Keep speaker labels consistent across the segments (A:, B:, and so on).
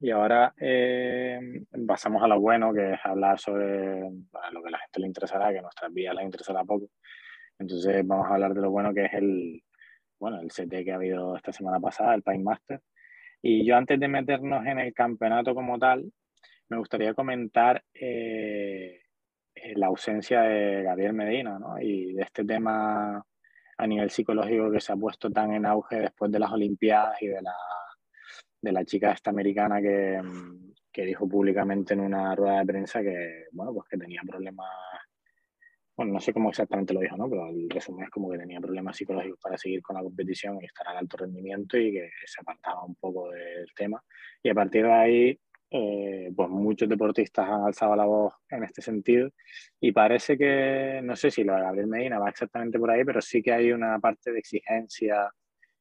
A: Y ahora pasamos a lo bueno, que es hablar sobre lo que a la gente le interesará, que nuestras vidas les interesará poco. Entonces vamos a hablar de lo bueno que es el, bueno, el CT que ha habido esta semana pasada, el Pine Master. Y yo antes de meternos en el campeonato como tal, me gustaría comentar eh, la ausencia de Gabriel Medina ¿no? y de este tema a nivel psicológico que se ha puesto tan en auge después de las Olimpiadas y de la, de la chica esta americana que, que dijo públicamente en una rueda de prensa que, bueno, pues que tenía problemas bueno, no sé cómo exactamente lo dijo, ¿no? Pero el resumen es como que tenía problemas psicológicos para seguir con la competición y estar al alto rendimiento y que se apartaba un poco del tema. Y a partir de ahí, eh, pues muchos deportistas han alzado la voz en este sentido y parece que, no sé si lo de Gabriel Medina va exactamente por ahí, pero sí que hay una parte de exigencia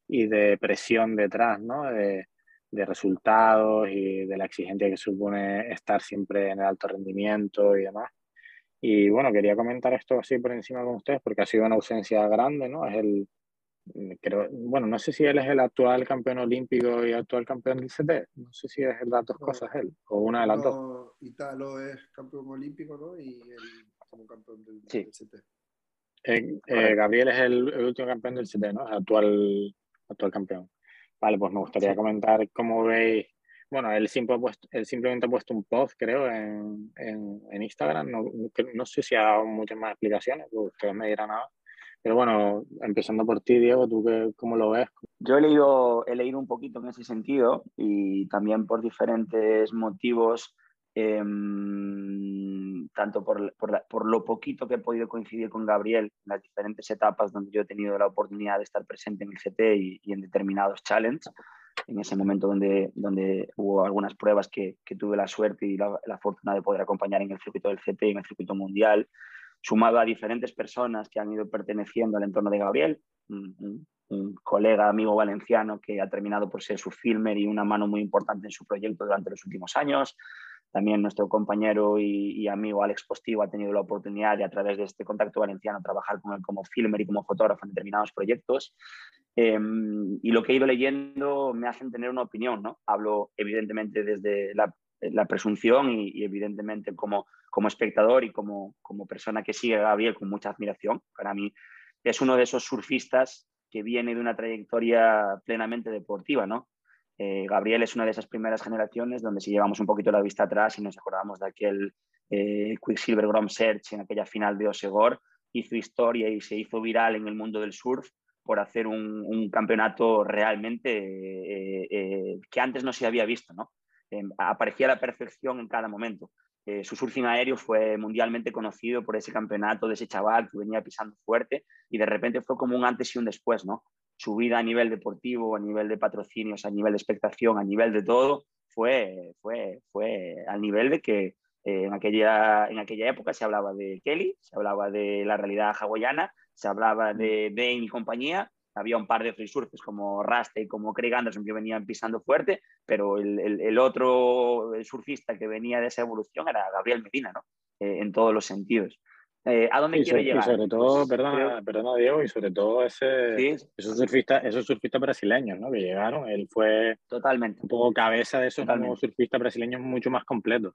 A: y de presión detrás, ¿no? De, de resultados y de la exigencia que supone estar siempre en el alto rendimiento y demás. Y bueno, quería comentar esto así por encima con ustedes porque ha sido una ausencia grande, ¿no? Es el, mm, creo, bueno, no sé si él es el actual campeón olímpico y actual campeón del CT, no sé si es las dos cosas él, o una de las dos.
B: Italo es campeón olímpico, ¿no? Y él como campeón del, CT.
A: Eh, eh, Gabriel es el, último campeón del CT, ¿no? Es actual, actual campeón. Vale, pues me gustaría comentar cómo veis bueno, él, simplemente ha puesto un post, creo, en, en, Instagram. No, no, sé si ha dado muchas más explicaciones, porque ustedes me dirán nada. Pero bueno, empezando por ti, Diego, ¿tú qué, cómo lo ves?
C: Yo he leído, he leído un poquito en ese sentido y también por diferentes motivos, em, tanto por, por, por, lo poquito que he podido coincidir con Gabriel en las diferentes etapas donde yo he tenido la oportunidad de estar presente en el CT y, y en determinados challenges, en ese momento donde, donde hubo algunas pruebas que, que tuve la suerte y la, la, fortuna de poder acompañar en el circuito del y en el circuito mundial, sumado a diferentes personas que han ido perteneciendo al entorno de Gabriel, un, colega, amigo valenciano que ha terminado por ser su filmer y una mano muy importante en su proyecto durante los últimos años, también nuestro compañero y, amigo Alex Postigo ha tenido la oportunidad de a través de este contacto valenciano trabajar con él como filmer y como fotógrafo en determinados proyectos. Em, y lo que he ido leyendo me hacen tener una opinión, ¿no? Hablo evidentemente desde la, presunción y, y, evidentemente como, como espectador y como, como persona que sigue a Gabriel con mucha admiración. Para mí es uno de esos surfistas que viene de una trayectoria plenamente deportiva, ¿no? Eh, Gabriel es una de esas primeras generaciones donde si llevamos un poquito la vista atrás y nos acordamos de aquel eh, Quicksilver Grom Search en aquella final de Osegor, hizo historia y se hizo viral en el mundo del surf por hacer un, campeonato realmente eh, que antes no se había visto. ¿no? aparecía la perfección en cada momento. su surfing aéreo fue mundialmente conocido por ese campeonato de ese chaval que venía pisando fuerte y de repente fue como un antes y un después, ¿no? Su vida a nivel deportivo, a nivel de patrocinios, a nivel de expectación, a nivel de todo, fue, fue, fue al nivel de que eh, en, aquella, en aquella época se hablaba de Kelly, se hablaba de la realidad hawaiana, se hablaba de Dane y compañía, había un par de free surfers como Rasta y como Craig Anderson que venían pisando fuerte, pero el, el, otro surfista que venía de esa evolución era Gabriel Medina, ¿no? Eh, en todos los sentidos. Eh, ¿A dónde quiero llegar?
A: Y sobre todo, pues, perdona, Diego, y sobre todo ese, esos, surfistas, esos surfistas brasileños ¿no? que llegaron. Él fue
C: Totalmente.
A: un poco cabeza de esos nuevos surfistas brasileños mucho más completos.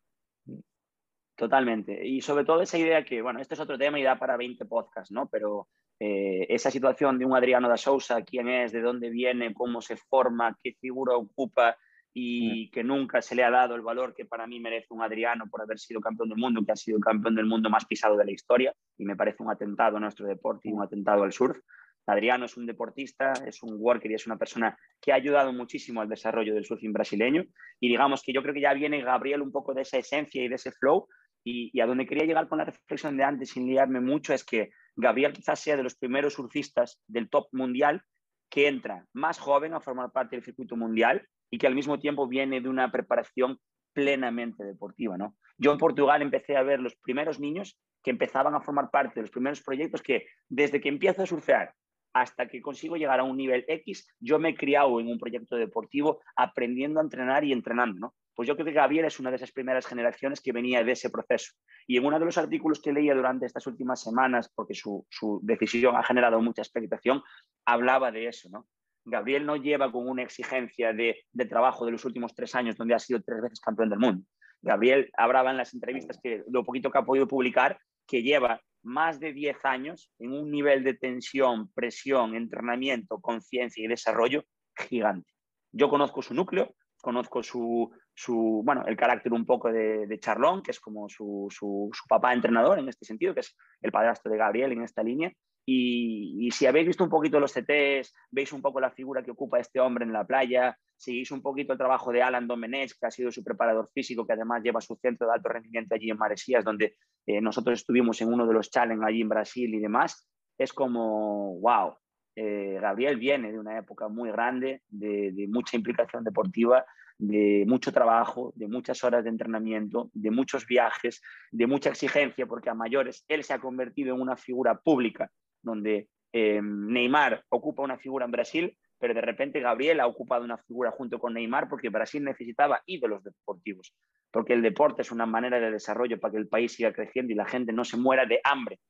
C: Totalmente. Y sobre todo esa idea que, bueno, este es otro tema y da para 20 podcasts, ¿no? Pero eh, esa situación de un Adriano da Sousa, quién es, de dónde viene, cómo se forma, qué figura ocupa, y mm. que nunca se le ha dado el valor que para mí merece un Adriano por haber sido campeón del mundo, que ha sido el campeón del mundo más pisado de la historia y me parece un atentado a nuestro deporte y un atentado al surf. Adriano es un deportista, es un worker y es una persona que ha ayudado muchísimo al desarrollo del surfing brasileño y digamos que yo creo que ya viene Gabriel un poco de esa esencia y de ese flow y, y a donde quería llegar con la reflexión de antes sin liarme mucho es que Gabriel quizás sea de los primeros surfistas del top mundial que entra más joven a formar parte del circuito mundial y que al mismo tiempo viene de una preparación plenamente deportiva. ¿no? Yo en Portugal empecé a ver los primeros niños que empezaban a formar parte de los primeros proyectos que desde que empiezo a surfear hasta que consigo llegar a un nivel X, yo me he criado en un proyecto deportivo aprendiendo a entrenar y entrenando. ¿no? Pues yo creo que Gabriel es una de esas primeras generaciones que venía de ese proceso. Y en uno de los artículos que leía durante estas últimas semanas, porque su, su decisión ha generado mucha expectación, hablaba de eso, ¿no? Gabriel no lleva con una exigencia de, trabajo de los últimos tres años, donde ha sido tres veces campeón del mundo. Gabriel hablaba en las entrevistas que lo poquito que ha podido publicar, que lleva más de 10 años en un nivel de tensión, presión, entrenamiento, conciencia y desarrollo gigante. Yo conozco su núcleo, conozco su, su bueno, el carácter un poco de, de Charlón, que es como su, su, su, papá entrenador en este sentido, que es el padrastro de Gabriel en esta línea, y, si habéis visto un poquito los CTs, veis un poco la figura que ocupa este hombre en la playa, seguís un poquito el trabajo de Alan Domenech, que ha sido su preparador físico, que además lleva su centro de alto rendimiento allí en Maresías, donde eh, nosotros estuvimos en uno de los challenges allí en Brasil y demás, es como, wow, eh, Gabriel viene de una época muy grande, de, de mucha implicación deportiva, de mucho trabajo, de muchas horas de entrenamiento, de muchos viajes, de mucha exigencia, porque a mayores él se ha convertido en una figura pública donde eh, Neymar ocupa una figura en Brasil, pero de repente Gabriel ha ocupado una figura junto con Neymar porque Brasil necesitaba ídolos deportivos, porque el deporte es una manera de desarrollo para que el país siga creciendo y la gente no se muera de hambre,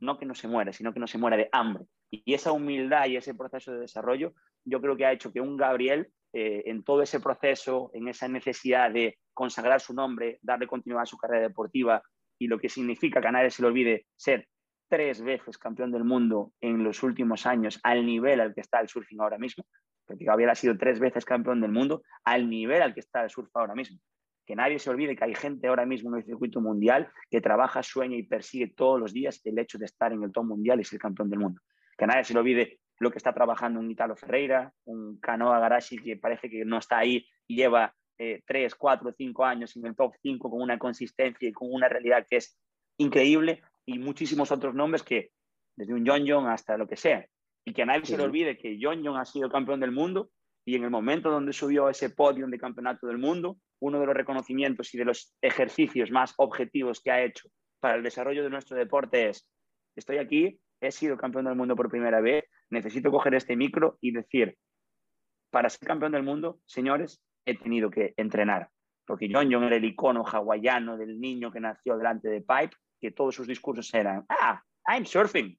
C: no que no se muera, sino que no se muera de hambre. Y esa humildad y ese proceso de desarrollo, yo creo que ha hecho que un Gabriel, eh, en todo ese proceso, en esa necesidad de consagrar su nombre, darle continuidad a su carrera deportiva y lo que significa que a nadie se le olvide ser tres veces campeón del mundo en los últimos años al nivel al que está el surfing ahora mismo, porque Gabriel ha sido tres veces campeón del mundo al nivel al que está el surf ahora mismo. Que nadie se olvide que hay gente ahora mismo en el circuito mundial que trabaja, sueña y persigue todos los días el hecho de estar en el top mundial y ser campeón del mundo. Que nadie se le olvide lo que está trabajando un Italo Ferreira, un Canoa Garashi que parece que no está ahí y lleva eh, tres, cuatro, cinco años en el top 5 con una consistencia y con una realidad que es increíble, y muchísimos otros nombres que, desde un John John hasta lo que sea, y que a nadie se le olvide que John John ha sido campeón del mundo y en el momento donde subió ese podio de campeonato del mundo, uno de los reconocimientos y de los ejercicios más objetivos que ha hecho para el desarrollo de nuestro deporte es, estoy aquí, he sido campeón del mundo por primera vez, necesito coger este micro y decir, para ser campeón del mundo, señores, he tenido que entrenar. Porque John John era el icono hawaiano del niño que nació delante de Pipe que todos sus discursos eran, ah, I'm surfing,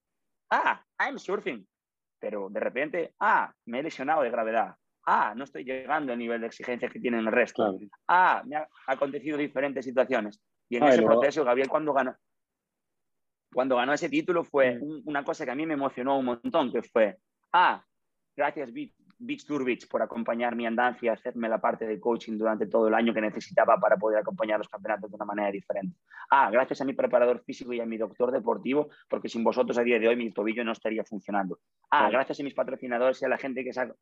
C: ah, I'm surfing. Pero de repente, ah, me he lesionado de gravedad, ah, no estoy llegando al nivel de exigencia que tienen el resto, ah, me ha acontecido diferentes situaciones. Y en ese proceso, Gabriel, cuando ganó, cuando ganó ese título, fue mm. una cosa que a mí me emocionó un montón, que fue, ah, gracias, Beach Tour Beach por acompañar mi andancia, hacerme la parte de coaching durante todo el año que necesitaba para poder acompañar los campeonatos de una manera diferente. Ah, gracias a mi preparador físico y a mi doctor deportivo, porque sin vosotros a día de hoy mi tobillo no estaría funcionando. Ah, gracias a mis patrocinadores y a la gente que saca.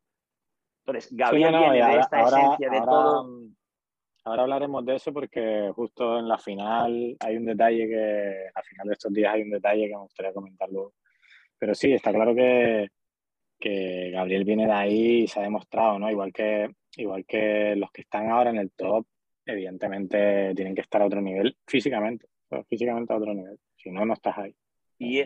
C: Entonces, Gabriel viene de esta esencia de todo.
A: Ahora hablaremos de eso porque justo en la final hay un detalle que, a final de estos días hay un detalle que me gustaría comentarlo. Pero sí, está claro que, que Gabriel viene de ahí y se ha demostrado, ¿no? Igual que, igual que los que están ahora en el top, evidentemente tienen que estar a otro nivel físicamente, físicamente a otro nivel, si no, no estás ahí.
C: Y,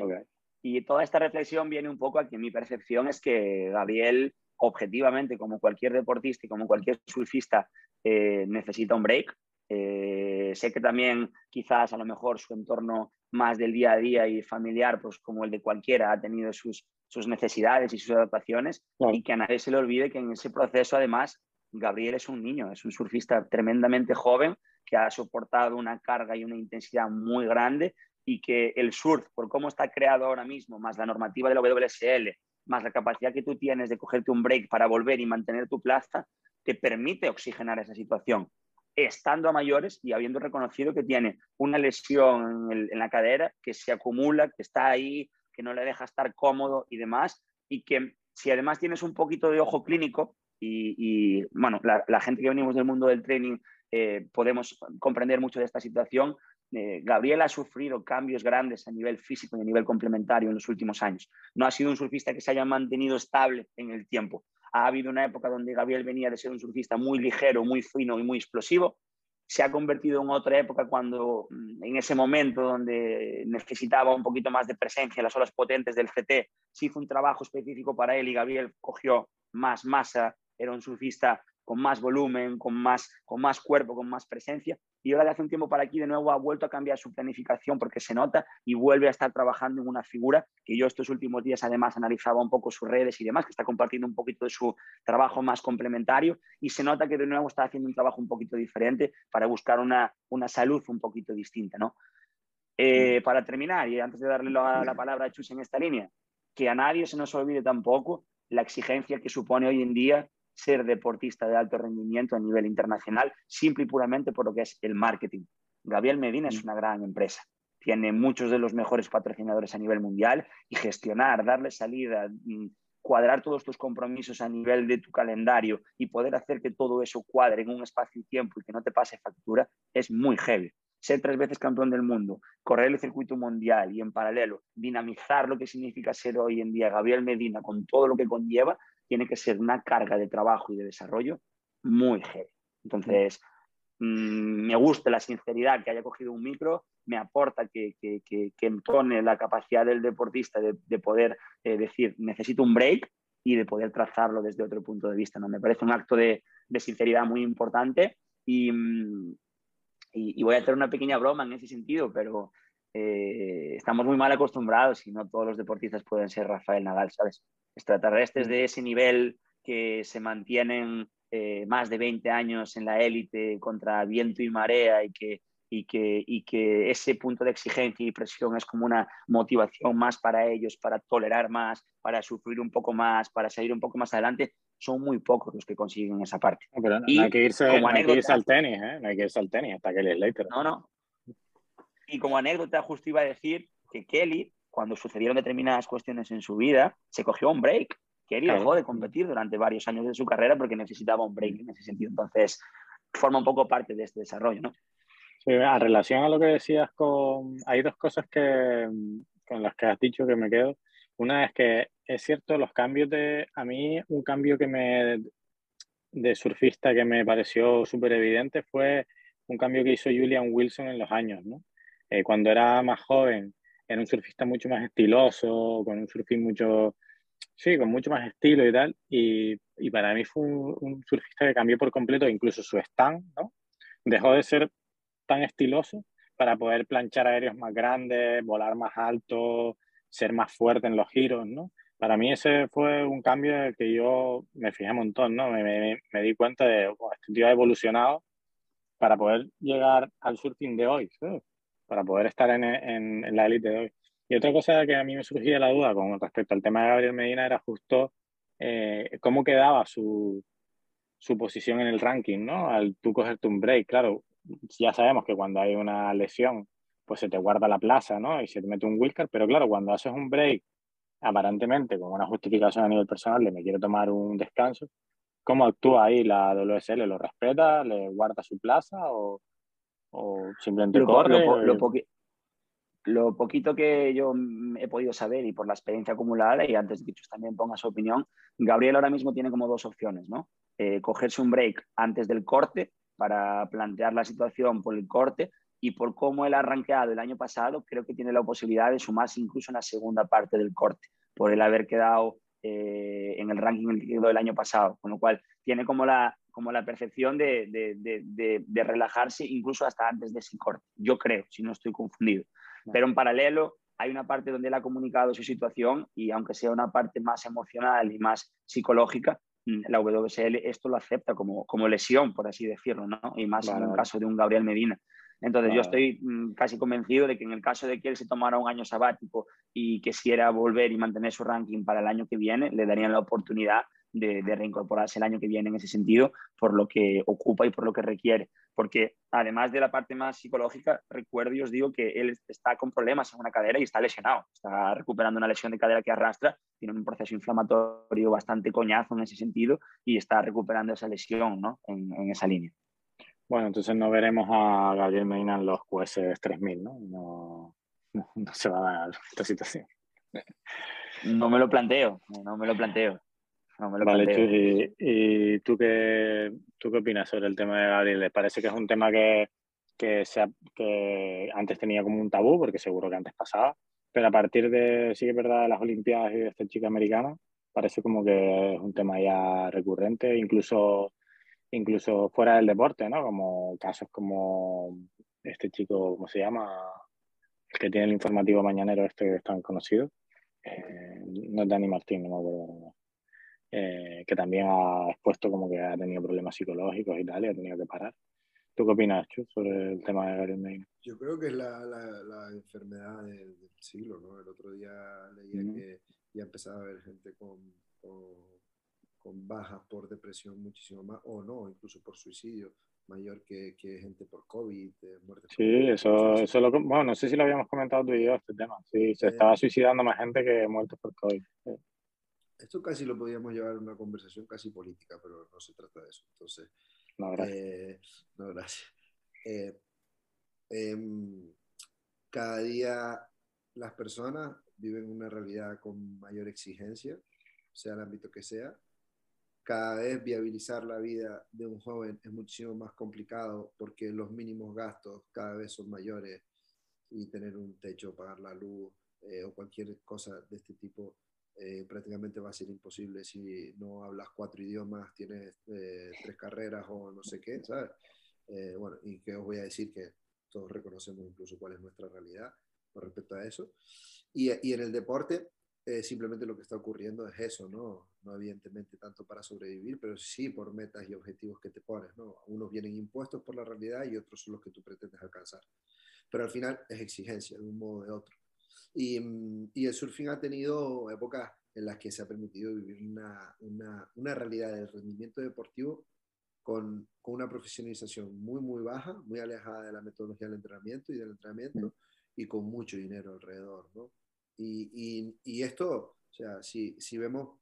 C: y toda esta reflexión viene un poco a que mi percepción es que Gabriel, objetivamente, como cualquier deportista y como cualquier surfista, eh, necesita un break. Eh, sé que también quizás a lo mejor su entorno más del día a día y familiar, pues como el de cualquiera, ha tenido sus, sus necesidades y sus adaptaciones y que a nadie se le olvide que en ese proceso además Gabriel es un niño, es un surfista tremendamente joven que ha soportado una carga y una intensidad muy grande y que el surf, por cómo está creado ahora mismo, más la normativa de la WSL, más la capacidad que tú tienes de cogerte un break para volver y mantener tu plaza, te permite oxigenar esa situación, estando a mayores y habiendo reconocido que tiene una lesión en, en la cadera que se acumula, que está ahí que no le deja estar cómodo y demás, y que si además tienes un poquito de ojo clínico, y, bueno, la, gente que venimos del mundo del training eh, podemos comprender mucho de esta situación, eh, Gabriel ha sufrido cambios grandes a nivel físico y a nivel complementario en los últimos años. No ha sido un surfista que se haya mantenido estable en el tiempo. Ha habido una época donde Gabriel venía de ser un surfista muy ligero, muy fino y muy explosivo, se ha convertido en otra época cuando mm, en ese momento donde necesitaba un poquito más de presencia en las olas potentes del CT, se hizo un trabajo específico para él y Gabriel cogió más masa, era un surfista con más volumen, con más, con más cuerpo, con más presencia. Y ahora de hace un tiempo para aquí de nuevo ha vuelto a cambiar su planificación porque se nota y vuelve a estar trabajando en una figura que yo estos últimos días además analizaba un poco sus redes y demás, que está compartiendo un poquito de su trabajo más complementario y se nota que de nuevo está haciendo un trabajo un poquito diferente para buscar una, una salud un poquito distinta. ¿no? Eh, para terminar, y antes de darle la, la palabra a Chus en esta línea, que a nadie se nos olvide tampoco la exigencia que supone hoy en día ser deportista de alto rendimiento a nivel internacional, simple y puramente por lo que es el marketing. Gabriel Medina es mm. una gran empresa, tiene muchos de los mejores patrocinadores a nivel mundial y gestionar, darle salida, mm, cuadrar todos tus compromisos a nivel de tu calendario y poder hacer que todo eso cuadre en un espacio y tiempo y que no te pase factura es muy heavy ser tres veces campeón del mundo, correr el circuito mundial y en paralelo dinamizar lo que significa ser hoy en día Gabriel Medina con todo lo que conlleva, tiene que ser una carga de trabajo y de desarrollo muy heavy. Entonces, mm, me gusta la sinceridad que haya cogido un micro, me aporta que, que, que, entone la capacidad del deportista de, poder eh, decir, necesito un break y de poder trazarlo desde otro punto de vista. ¿no? Me parece un acto de, de sinceridad muy importante y, mm, y, voy a hacer una pequeña broma en ese sentido, pero eh, estamos muy mal acostumbrados y no todos los deportistas pueden ser Rafael Nadal, ¿sabes? Extraterrestres de ese nivel que se mantienen eh, más de 20 años en la élite contra viento y marea y que, y, que, y que ese punto de exigencia y presión es como una motivación más para ellos, para tolerar más, para sufrir un poco más, para salir un poco más adelante, son muy pocos los que consiguen esa parte.
A: No, y hay que irse, al tenis, ¿eh? No hay que irse al tenis hasta Kelly Slater.
C: No, no. Y como anécdota, justo iba a decir que Kelly, cuando sucedieron determinadas cuestiones en su vida, se cogió un break. Kelly dejó de competir durante varios años de su carrera porque necesitaba un break en ese sentido. Entonces, forma un poco parte de este desarrollo, ¿no?
A: Sí, a relación a lo que decías con... Hay dos cosas que, con las que has dicho que me quedo. Una es que es cierto, los cambios de, a mí un cambio que me, de surfista que me pareció súper evidente fue un cambio que hizo Julian Wilson en los años, ¿no? Eh, cuando era más joven, era un surfista mucho más estiloso, con un surfing mucho, sí, con mucho más estilo y tal, y, y para mí fue un, surfista que cambió por completo incluso su stand, ¿no? Dejó de ser tan estiloso para poder planchar aéreos más grandes, volar más alto, ser más fuerte en los giros, ¿no? para mí ese fue un cambio que yo me fijé un montón, ¿no? Me, me, di cuenta de, oh, este tío ha evolucionado para poder llegar al surfing de hoy, para poder estar en, la élite de hoy. Y otra cosa que a mí me surgía la duda con respecto al tema de Gabriel Medina era justo eh, cómo quedaba su, su posición en el ranking, ¿no? Al tú cogerte un break, claro, ya sabemos que cuando hay una lesión, pues se te guarda la plaza, ¿no? Y se te mete un wildcard, pero claro, cuando haces un break aparentemente con una justificación a nivel personal de me quiero tomar un descanso, ¿cómo actúa ahí la WSL? ¿Lo respeta? ¿Le guarda su plaza? ¿O, simplemente
C: lo,
A: corre?
C: Lo, poquito que yo he podido saber y por la experiencia acumulada, y antes de que también ponga su opinión, Gabriel ahora mismo tiene como dos opciones, ¿no? Eh, cogerse un break antes del corte para plantear la situación por el corte y por cómo él ha arranqueado el año pasado, creo que tiene la posibilidad de sumarse incluso en la segunda parte del corte, por el haber quedado eh, en el ranking del año pasado, con lo cual tiene como la, como la percepción de, de, de, relajarse incluso hasta antes de ese corte, yo creo, si no estoy confundido. Pero en paralelo hay una parte donde él ha comunicado su situación y aunque sea una parte más emocional y más psicológica, mm, la WSL esto lo acepta como, como lesión, por así decirlo, ¿no? Y más en el caso de un Gabriel Medina. Entonces yo estoy mm, casi convencido de que en el caso de que él se tomara un año sabático y quisiera volver y mantener su ranking para el año que viene, le darían la oportunidad de, reincorporarse el año que viene en ese sentido, por lo que ocupa y por lo que requiere. Porque además de la parte más psicológica, recuerdo y os digo que él está con problemas en una cadera y está lesionado. Está recuperando una lesión de cadera que arrastra, tiene un proceso inflamatorio bastante coñazo en ese sentido y está recuperando esa lesión ¿no? en esa línea.
A: Bueno, entonces no veremos a Gabriel Medina en los QS 3000, ¿no? No, no, se va a dar esta situación.
C: No me lo planteo, no me lo planteo.
A: Vale, ¿y, tú, qué, tú qué opinas sobre el tema de Gabriel? ¿Les parece que es un tema que, que, que antes tenía como un tabú, porque seguro que antes pasaba, pero a partir de, sí que es verdad, de las Olimpiadas y de esta chica americana, parece como que es un tema ya recurrente, incluso incluso fuera del deporte, ¿no? Como casos como este chico, ¿cómo se llama? El que tiene el informativo mañanero este que es tan conocido. Eh, no es Dani Martín, no me acuerdo. Eh, que también ha expuesto como que ha tenido problemas psicológicos y tal, y ha tenido que parar. ¿Tú qué opinas, Chu, sobre el tema de Gabriel Medina?
B: Yo creo que es la, la, enfermedad del, siglo, ¿no? El otro día leía que ya empezaba a haber gente con, con, bajas por depresión muchísimo más, o no, incluso por suicidio, mayor que, que gente por COVID, muerte.
A: Sí, eso, eso lo, bueno, no sé si lo habíamos comentado tú y yo, este tema. Sí, se estaba suicidando más gente que muertos por COVID.
B: Esto casi lo podíamos llevar a una conversación casi política, pero no se trata de eso. Entonces, no, gracias. Eh, no, gracias. Eh, em, cada día las personas viven una realidad con mayor exigencia, sea el ámbito que sea. Cada vez viabilizar la vida de un joven es muchísimo más complicado porque los mínimos gastos cada vez son mayores y tener un techo, pagar la luz eh, o cualquier cosa de este tipo eh, prácticamente va a ser imposible si no hablas cuatro idiomas, tienes eh, tres carreras o no sé qué, ¿sabes? bueno, y que os voy a decir que todos reconocemos incluso cuál es nuestra realidad con respecto a eso. Y, y en el deporte, eh, simplemente lo que está ocurriendo es eso, ¿no? No evidentemente tanto para sobrevivir, pero sí por metas y objetivos que te pones, ¿no? Unos vienen impuestos por la realidad y otros son los que tú pretendes alcanzar. Pero al final es exigencia, de un modo o de otro. Y, mm, y el surfing ha tenido épocas en las que se ha permitido vivir una, una, una realidad del rendimiento deportivo con, con, una profesionalización muy, muy baja, muy alejada de la metodología del entrenamiento y del entrenamiento, y con mucho dinero alrededor, ¿no? Y, y, esto, o sea, si, si vemos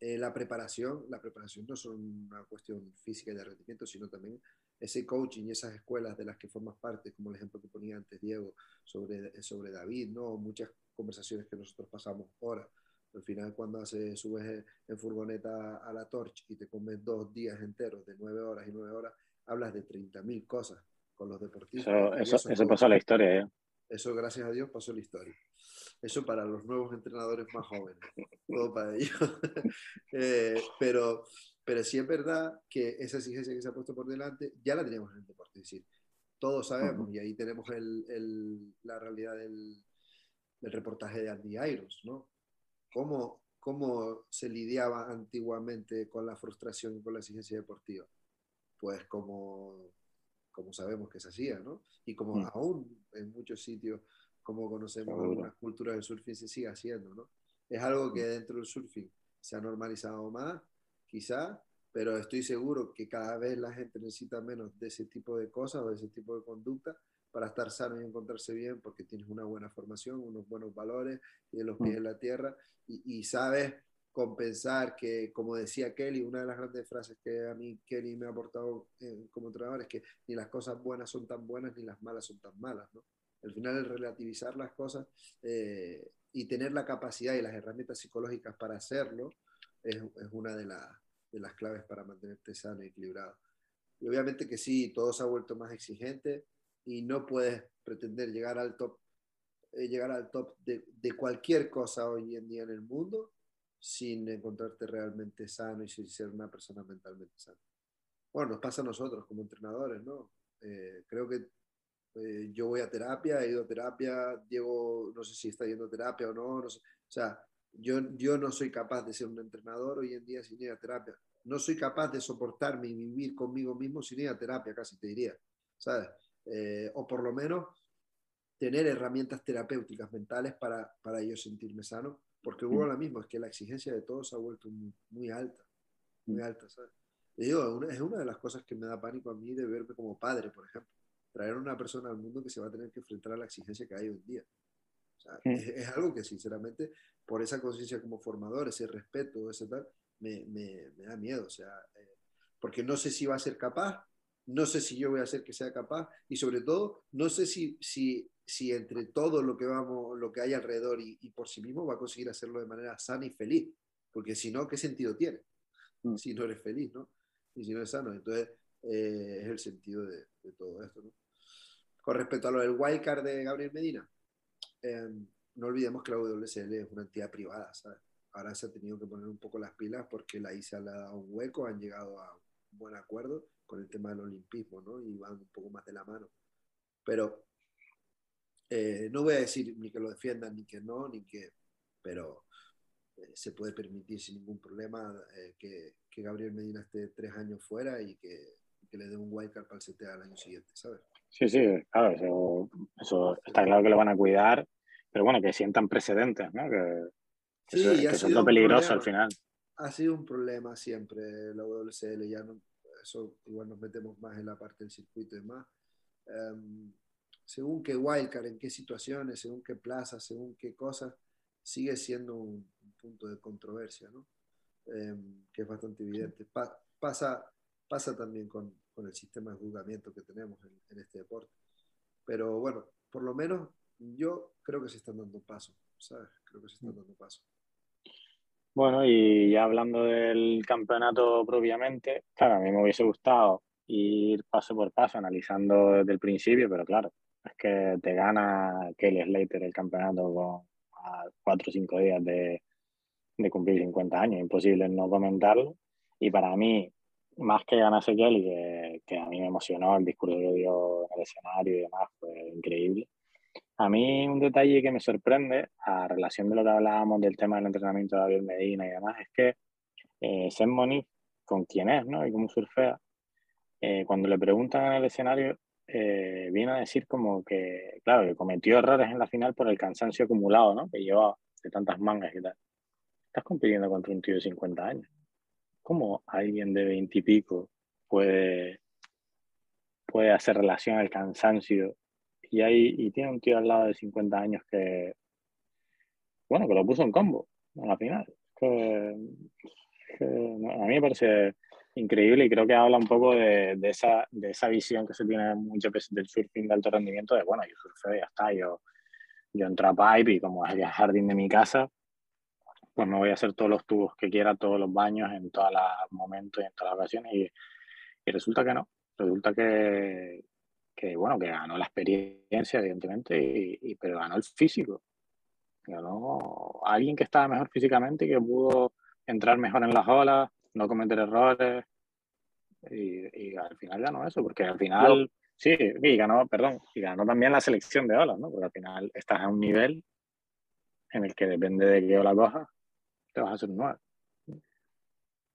B: eh, la preparación, la preparación no es una cuestión física y de rendimiento, sino también ese coaching y esas escuelas de las que formas parte, como el ejemplo que ponía antes Diego sobre, sobre David, ¿no? Muchas conversaciones que nosotros pasamos ahora. Al final, cuando hace, subes en furgoneta a la Torch y te comes dos días enteros de nueve horas y nueve horas, hablas de 30.000 cosas con los deportistas.
A: Eso, eso, eso pasa a la historia, ¿eh?
B: Eso, gracias a Dios, pasó la historia. Eso para los nuevos entrenadores más jóvenes, todo para ellos. Eh, pero, pero sí es verdad que esa exigencia que se ha puesto por delante ya la teníamos en el deporte. Es decir, todos sabemos, y ahí tenemos el, el, la realidad del, del, reportaje de Andy Irons, ¿no? Cómo, cómo se lidiaba antiguamente con la frustración y con la exigencia deportiva. Pues como como sabemos que se hacía, ¿no? Y como mm. aún en muchos sitios, como conocemos algunas culturas del surfing, se sigue haciendo, ¿no? Es algo que mm. dentro del surfing se ha normalizado más, quizá, pero estoy seguro que cada vez la gente necesita menos de ese tipo de cosas o de ese tipo de conducta para estar sano y encontrarse bien porque tienes una buena formación, unos buenos valores y los pies en la tierra y, y sabes compensar que, como decía Kelly, una de las grandes frases que a mí Kelly me ha aportado eh, como entrenador es que ni las cosas buenas son tan buenas ni las malas son tan malas. ¿no? Al final, el relativizar las cosas eh, y tener la capacidad y las herramientas psicológicas para hacerlo es, una de, las claves para mantenerte sano y equilibrado. Y obviamente que sí, todo se ha vuelto más exigente y no puedes pretender llegar al top, eh, llegar al top de, de cualquier cosa hoy en día en el mundo sin encontrarte realmente sano y sin ser una persona mentalmente sana. Bueno, nos pasa a nosotros como entrenadores, ¿no? Eh, creo que eh, yo voy a terapia, he ido a terapia, Diego no sé si está yendo a terapia o no, no sé. o sea, yo, yo no soy capaz de ser un entrenador hoy en día sin ir a terapia. No soy capaz de soportarme y vivir conmigo mismo sin ir a terapia, casi te diría, ¿sabes? Eh, o por lo menos tener herramientas terapéuticas mentales para, para yo sentirme sano porque hubo mm. la misma, es que la exigencia de todos ha vuelto muy, alta, muy alta, ¿sabes? digo, es una de las cosas que me da pánico a mí de verme como padre, por ejemplo. Traer a una persona al mundo que se va a tener que enfrentar a la exigencia que hay hoy en día. O sea, mm. es, algo que sinceramente, por esa conciencia como formador, ese respeto, ese tal, me, me, me da miedo. O sea, eh, porque no sé si va a ser capaz, no sé si yo voy a hacer que sea capaz y sobre todo, no sé si, si si entre todo lo que vamos, lo que hay alrededor y, por sí mismo va a conseguir hacerlo de manera sana y feliz. Porque si no, ¿qué sentido tiene? Mm. Si no eres feliz, ¿no? Y si no eres sano. Entonces, eh, es el sentido de, todo esto, ¿no? Con respecto a lo del wildcard de Gabriel Medina, em, no olvidemos que la WSL es una entidad privada, ¿sabes? Ahora se ha tenido que poner un poco las pilas porque la ISA le ha dado un hueco, han llegado a, buen acuerdo con el tema del olimpismo, ¿no? Y van un poco más de la mano. Pero eh, no voy a decir ni que lo defiendan, ni que no, ni que, pero eh, se puede permitir sin ningún problema eh, que, que, Gabriel Medina esté tres años fuera y que, que le dé un wildcard para el CTA al año siguiente, ¿sabes?
A: Sí, sí, claro, eso, eso, está claro que lo van a cuidar, pero bueno, que sientan precedentes, ¿no? Que,
B: sí,
A: eso, que es lo peligroso al final.
B: Ha sido un problema siempre la WCL, ya no, eso igual nos metemos más en la parte del circuito y demás. Um, según qué wildcard, en qué situaciones, según qué plazas, según qué cosas, sigue siendo un, un punto de controversia, ¿no? Eh, que es bastante evidente. Pa pasa, pasa también con, con, el sistema de juzgamiento que tenemos en, en, este deporte. Pero bueno, por lo menos yo creo que se están dando pasos, ¿sabes? Creo que se están dando pasos.
A: Bueno, y ya hablando del campeonato propiamente, claro, a mí me hubiese gustado ir paso por paso analizando desde el principio, pero claro, es que te gana Kelly Slater el campeonato con a cuatro o cinco días de, de, cumplir 50 años, imposible no comentarlo. Y para mí, más que ganarse Kelly, que, que, a mí me emocionó el discurso que dio en el escenario y demás, fue increíble. A mí un detalle que me sorprende, a relación de lo que hablábamos del tema del entrenamiento de David Medina y demás, es que eh, Sam Moniz, con quién es ¿no? y cómo surfea, eh, cuando le preguntan en el escenario, eh, vino a decir como que, claro, que cometió errores en la final por el cansancio acumulado, ¿no? Que lleva de tantas mangas y tal. Estás compitiendo contra un tío de 50 años. ¿Cómo alguien de 20 y pico puede, puede hacer relación al cansancio y, hay, y tiene un tío al lado de 50 años que, bueno, que lo puso en combo en la final? A mí me parece increíble y creo que habla un poco de, de, esa, de esa visión que se tiene muchas veces del surfing de alto rendimiento, de bueno, yo surfeo y ya está, yo, yo entro a pipe y como es el jardín de mi casa, pues me voy a hacer todos los tubos que quiera, todos los baños en todos los momentos y en todas las ocasiones y, y resulta que no, resulta que, que, bueno, que ganó la experiencia, evidentemente, y, y, pero ganó el físico. Ganó alguien que estaba mejor físicamente y que pudo entrar mejor en las olas, no cometer errores. Y, y, al final ganó eso, porque al final, sí, y ganó, perdón, y ganó también la selección de olas, ¿no? Porque al final estás a un nivel en el que depende de qué ola cojas, te vas a 9.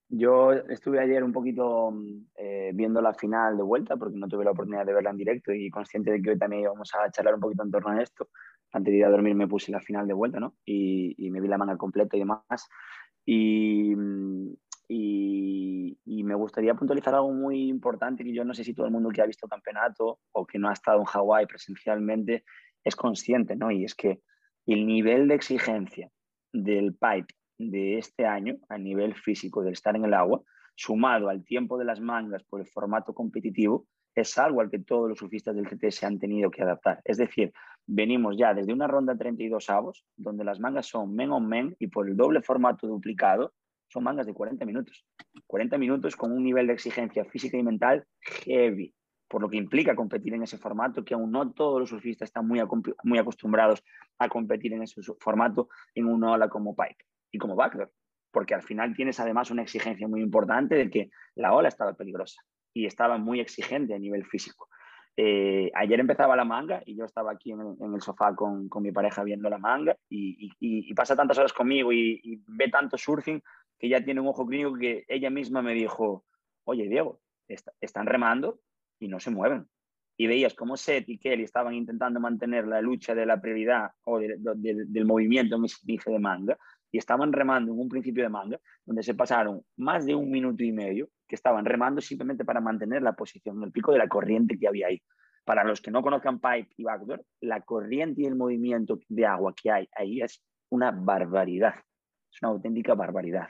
C: Yo estuve ayer un poquito eh, viendo la final de vuelta porque no tuve la oportunidad de verla en directo y consciente de que hoy también íbamos a charlar un poquito en torno a esto. Antes de ir a dormir me puse la final de vuelta, ¿no? Y, me vi la manga completa y demás. Y, y, me gustaría puntualizar algo muy importante que yo no sé si todo el mundo que ha visto campeonato o que no ha estado en Hawái presencialmente es consciente, ¿no? Y es que el nivel de exigencia del pipe de este año a nivel físico, del estar en el agua, sumado al tiempo de las mangas por el formato competitivo, es algo al que todos los surfistas del CT se han tenido que adaptar. Es decir, venimos ya desde una ronda 32 avos, donde las mangas son men on men y por el doble formato duplicado, son mangas de 40 minutos. 40 minutos con un nivel de exigencia física y mental heavy, por lo que implica competir en ese formato, que aún no todos los surfistas están muy, muy acostumbrados a competir en ese formato en una ola como pipe y como backdoor, porque al final tienes además una exigencia muy importante de que la ola estaba peligrosa y estaba muy exigente a nivel físico. Eh, ayer empezaba la manga y yo estaba aquí en, el sofá con, con, mi pareja viendo la manga y, pasa tantas horas conmigo y, ve tanto surfing que ya tiene un ojo clínico que ella misma me dijo, oye Diego, est están remando y no se mueven. Y veías cómo Seth y Kelly estaban intentando mantener la lucha de la prioridad o de, de, de, del movimiento en ese de manga y estaban remando en un principio de manga, donde se pasaron más de un minuto y medio que estaban remando simplemente para mantener la posición el pico de la corriente que había ahí. Para los que no conozcan pipe y backdoor, la corriente y el movimiento de agua que hay ahí es una barbaridad, es una auténtica barbaridad.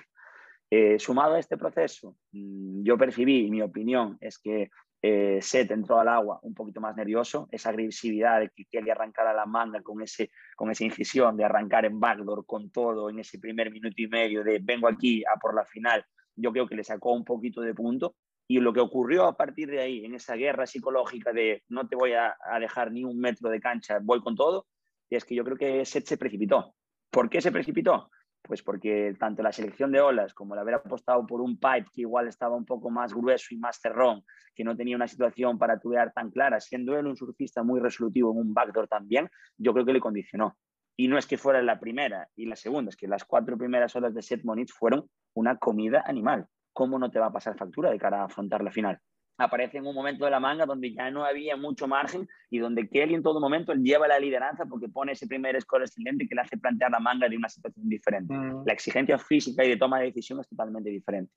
C: Eh, sumado a este proceso, mm, yo percibí, mi opinión es que eh, Seth entró al agua un poquito más nervioso, esa agresividad de que Kelly arrancara la manga con, ese, con esa incisión de arrancar en backdoor con todo en ese primer minuto y medio de vengo aquí a por la final, yo creo que le sacó un poquito de punto. Y lo que ocurrió a partir de ahí, en esa guerra psicológica de no te voy a, a dejar ni un metro de cancha, voy con todo, es que yo creo que Seth se precipitó. ¿Por qué se precipitó? Pues porque tanto la selección de olas como el haber apostado por un pipe que igual estaba un poco más grueso y más cerrón, que no tenía una situación para tubear tan clara, siendo él un surfista muy resolutivo en un backdoor también, yo creo que le condicionó. Y no es que fuera la primera y la segunda, es que las cuatro primeras olas de Seth Moniz fueron una comida animal. ¿Cómo no te va a pasar factura de cara a afrontar la final? Aparece en un momento de la manga donde ya no había mucho margen y donde Kelly en todo momento lleva la lideranza porque pone ese primer score excelente que le hace plantear la manga de una situación diferente. Mm. La exigencia física y de toma de decisión es totalmente diferente.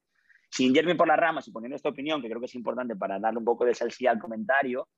C: Sin irme por las ramas y poniendo esta opinión, que creo que es importante para darle un poco de salsilla al comentario,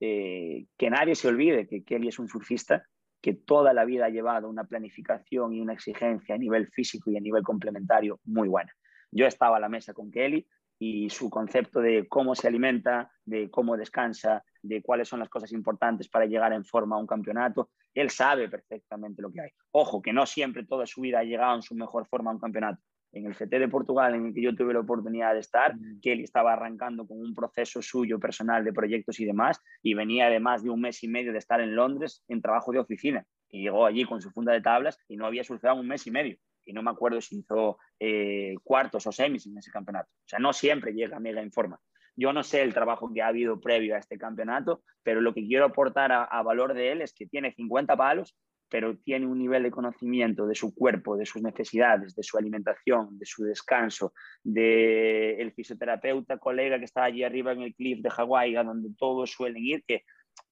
C: eh, que nadie se olvide que Kelly es un surfista que toda la vida ha llevado una planificación y una exigencia a nivel físico y a nivel complementario muy buena. Yo estaba a la mesa con Kelly, y su concepto de cómo se alimenta, de cómo descansa, de cuáles son las cosas importantes para llegar en forma a un campeonato, él sabe perfectamente lo que hay. Ojo, que no siempre toda su vida ha llegado en su mejor forma a un campeonato. En el CT de Portugal, en el que yo tuve la oportunidad de estar, mm. que él estaba arrancando con un proceso suyo personal de proyectos y demás, y venía de más de un mes y medio de estar en Londres en trabajo de oficina. Y llegó allí con su funda de tablas y no había surfeado un mes y medio y no me acuerdo si hizo eh, cuartos o semis en ese campeonato. O sea, no siempre llega mega en forma. Yo no sé el trabajo que ha habido previo a este campeonato, pero lo que quiero aportar a, valor de él es que tiene 50 palos, pero tiene un nivel de conocimiento de su cuerpo, de sus necesidades, de su alimentación, de su descanso, del el fisioterapeuta colega que está allí arriba en el cliff de Hawái, a donde todos suelen ir, que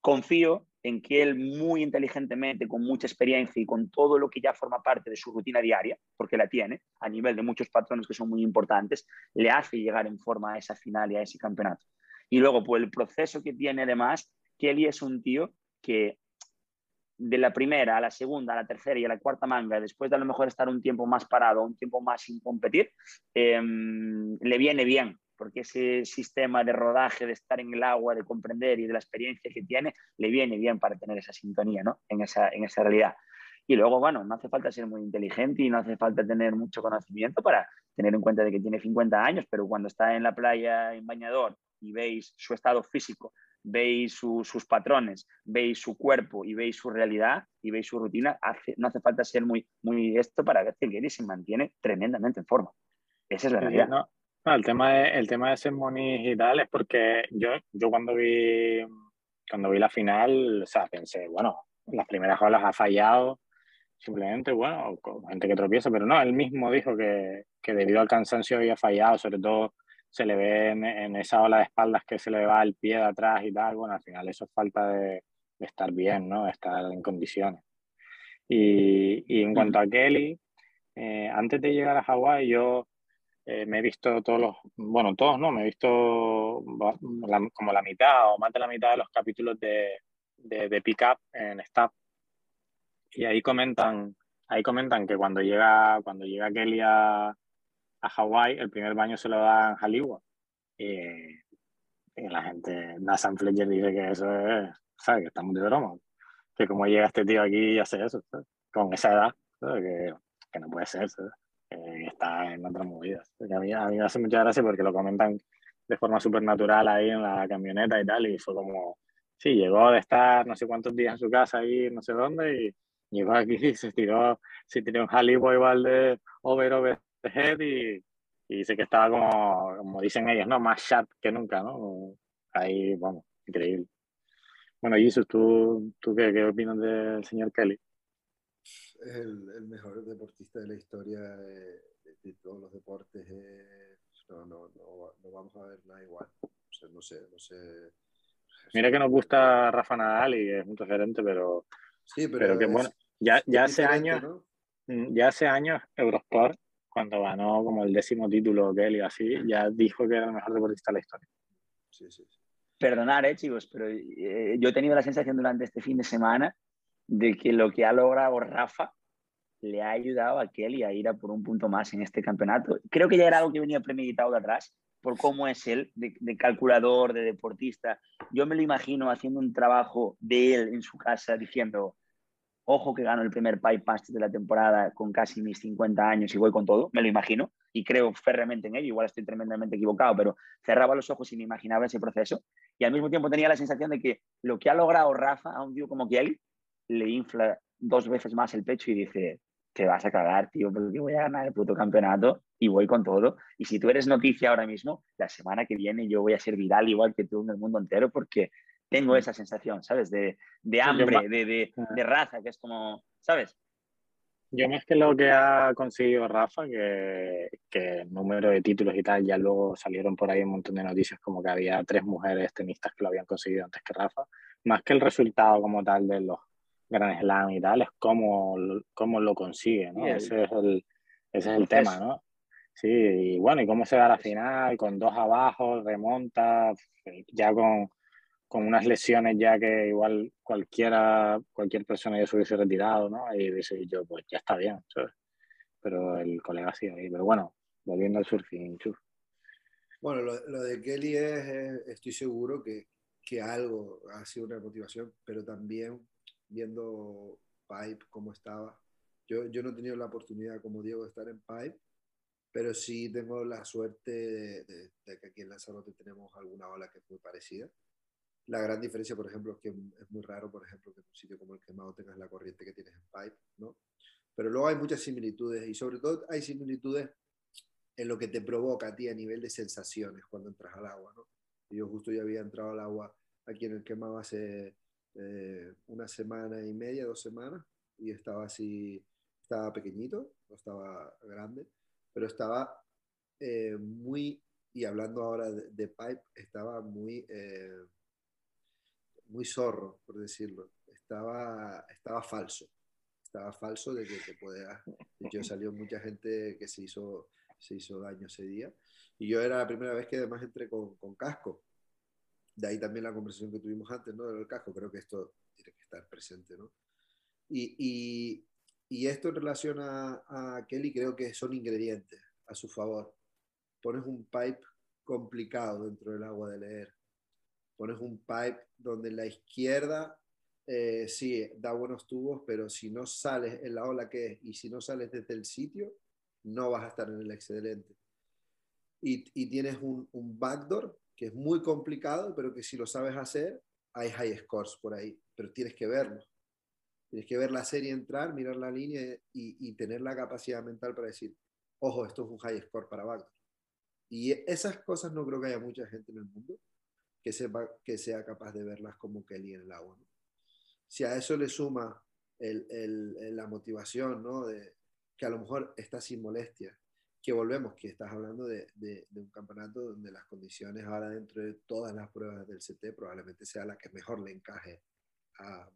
C: confío en que él muy inteligentemente, con mucha experiencia y con todo lo que ya forma parte de su rutina diaria, porque la tiene, a nivel de muchos patrones que son muy importantes, le hace llegar en forma a esa final y a ese campeonato. Y luego, por el proceso que tiene además, Kelly es un tío que de la primera a la segunda, a la tercera y a la cuarta manga, después de a lo mejor estar un tiempo más parado, un tiempo más sin competir, em, le viene bien porque ese sistema de rodaje, de estar en el agua, de comprender y de la experiencia que tiene, le viene bien para tener esa sintonía ¿no? en, esa, en esa realidad. Y luego, bueno, no hace falta ser muy inteligente y no hace falta tener mucho conocimiento para tener en cuenta de que tiene 50 años, pero cuando está en la playa en bañador y veis su estado físico, veis sus patrones, veis su cuerpo y veis su realidad y veis su rutina, no hace falta ser muy, muy esto para ver que Gary se mantiene tremendamente en forma. Esa es la realidad.
A: No, el tema de, el tema de ser y tal es porque yo, yo cuando vi cuando vi la final, o sea, pensé, bueno, las primeras olas ha fallado, simplemente, bueno, gente que tropieza, pero no, él mismo dijo que, que debido al cansancio había fallado, sobre todo se le ve en, esa ola de espaldas que se le va el pie de atrás y tal, bueno, al final eso es falta de, estar bien, ¿no? De estar en condiciones. Y, y en cuanto a Kelly, eh, antes de llegar a Hawái, yo eh, me he visto todos los, bueno, todos no, me he visto como la mitad o más de la mitad de los capítulos de, de, de Pick Up en Stab. Y ahí comentan, ahí comentan que cuando llega, cuando llega Kelly a, a Hawái, el primer baño se lo da en Hollywood. Y, la gente, Nathan Fletcher dice que eso es, ¿sabes? Que estamos de broma. Que como llega este tío aquí y hace eso, con esa edad, Que, que no puede ser, ¿sabes? Eh, está en otras movidas. A mí, a mí me hace mucha gracia porque lo comentan de forma súper natural ahí en la camioneta y tal, y fue como, sí, llegó de estar no sé cuántos días en su casa ahí, no sé dónde, y llegó aquí y se tiró, se tiró un Hollywood igual de over over the head y, y dice que estaba como, como dicen ellos, ¿no? Más sharp que nunca, ¿no? Ahí, vamos, increíble. Bueno, Jesus, ¿tú, tú qué, qué opinas del señor Kelly?
B: Es el, el, mejor deportista de la historia de, de, todos los deportes. Eh, no, no, no, no, vamos a ver nada igual. O sea, no sé, no sé.
A: Mira que nos gusta Rafa Nadal y es un referente, pero,
B: sí, pero,
A: pero que bueno, ya, ya hace años, ¿no? Mm, ya hace años Eurosport, cuando ganó como el décimo título que él y así, ya dijo que era el mejor deportista de la historia.
B: Sí, sí. sí.
C: Perdonar, eh, chicos, pero eh, yo he tenido la sensación durante este fin de semana de que lo que ha logrado Rafa le ha ayudado a Kelly a ir a por un punto más en este campeonato. Creo que ya era algo que venía premeditado de atrás, por cómo es él, de, calculador, de deportista. Yo me lo imagino haciendo un trabajo de él en su casa diciendo, ojo que gano el primer pipe pass de la temporada con casi mis 50 años y voy con todo, me lo imagino, y creo férreamente en ello, igual estoy tremendamente equivocado, pero cerraba los ojos y me imaginaba ese proceso, y al mismo tiempo tenía la sensación de que lo que ha logrado Rafa a un tío como Kelly le infla dos veces más el pecho y dice, te vas a cagar, tío, porque voy a ganar el puto campeonato y voy con todo. Y si tú eres noticia ahora mismo, la semana que viene yo voy a ser viral igual que tú en el mundo entero porque tengo esa sensación, ¿sabes? De, de hambre, de, de, ah. de, raza, que es como, ¿sabes?
A: Yo más que lo que ha conseguido Rafa, que, que el número de títulos y tal, ya luego salieron por ahí un montón de noticias como que había tres mujeres tenistas que lo habían conseguido antes que Rafa, más que el resultado como tal de los Grand Slam y tal, es cómo, cómo lo consigue, ¿no? ese es el, ese es el tema, ¿no? Sí, y bueno, y cómo se da la final, con dos abajo, remonta, ya con, con unas lesiones ya que igual cualquiera, cualquier persona ya se hubiese retirado, ¿no? Y dice yo, pues ya está bien, ¿sabes? Pero el colega sigue ahí. Pero bueno, volviendo al surfing, chuf.
B: Bueno, lo, lo de Kelly es, estoy seguro que, que algo ha sido una motivación, pero también viendo Pipe cómo estaba. Yo, yo no he tenido la oportunidad, como Diego, de estar en Pipe, pero sí tengo la suerte de, de que aquí en Lanzarote tenemos alguna ola que es muy parecida la gran diferencia, por ejemplo, es que es muy raro, por ejemplo, que en un sitio como el quemado tengas la corriente que tienes en pipe, ¿no? Pero luego hay muchas similitudes y sobre todo hay similitudes en lo que te provoca a ti a nivel de sensaciones cuando entras al agua, ¿no? Yo justo ya había entrado al agua aquí en el quemado hace eh, una semana y media, dos semanas, y estaba así, estaba pequeñito, no estaba grande, pero estaba eh, muy, y hablando ahora de, pipe, estaba muy... Eh, muy zorro, por decirlo. Estaba, estaba falso. Estaba falso de que te. De hecho, salió mucha gente que se hizo, se hizo daño ese día. Y yo era la primera vez que además entré con casco. De ahí también la conversación que tuvimos antes, ¿no? Del casco. Creo que esto tiene que estar presente, ¿no? Y, y, y esto en relación a, a Kelly creo que son ingredientes a su favor. Pones un pipe complicado dentro del agua de leer pones un pipe donde la izquierda eh, sí da buenos tubos, pero si no sales en la ola que es y si no sales desde el sitio, no vas a estar en el excelente. Y, y tienes un, un, backdoor que es muy complicado, pero que si lo sabes hacer, hay high scores por ahí, pero tienes que verlo. Tienes que ver la serie entrar, mirar la línea y, y tener la capacidad mental para decir, ojo, esto es un high score para backdoor. Y esas cosas no creo que haya mucha gente en el mundo que, sepa, que sea capaz de verlas como Kelly en el agua. Si a eso le suma el, el, la motivación, ¿no? De que a lo mejor está sin molestia, que volvemos, que estás hablando de, de, un campeonato donde las condiciones ahora dentro de todas las pruebas del CT probablemente sea la que mejor le encaje a,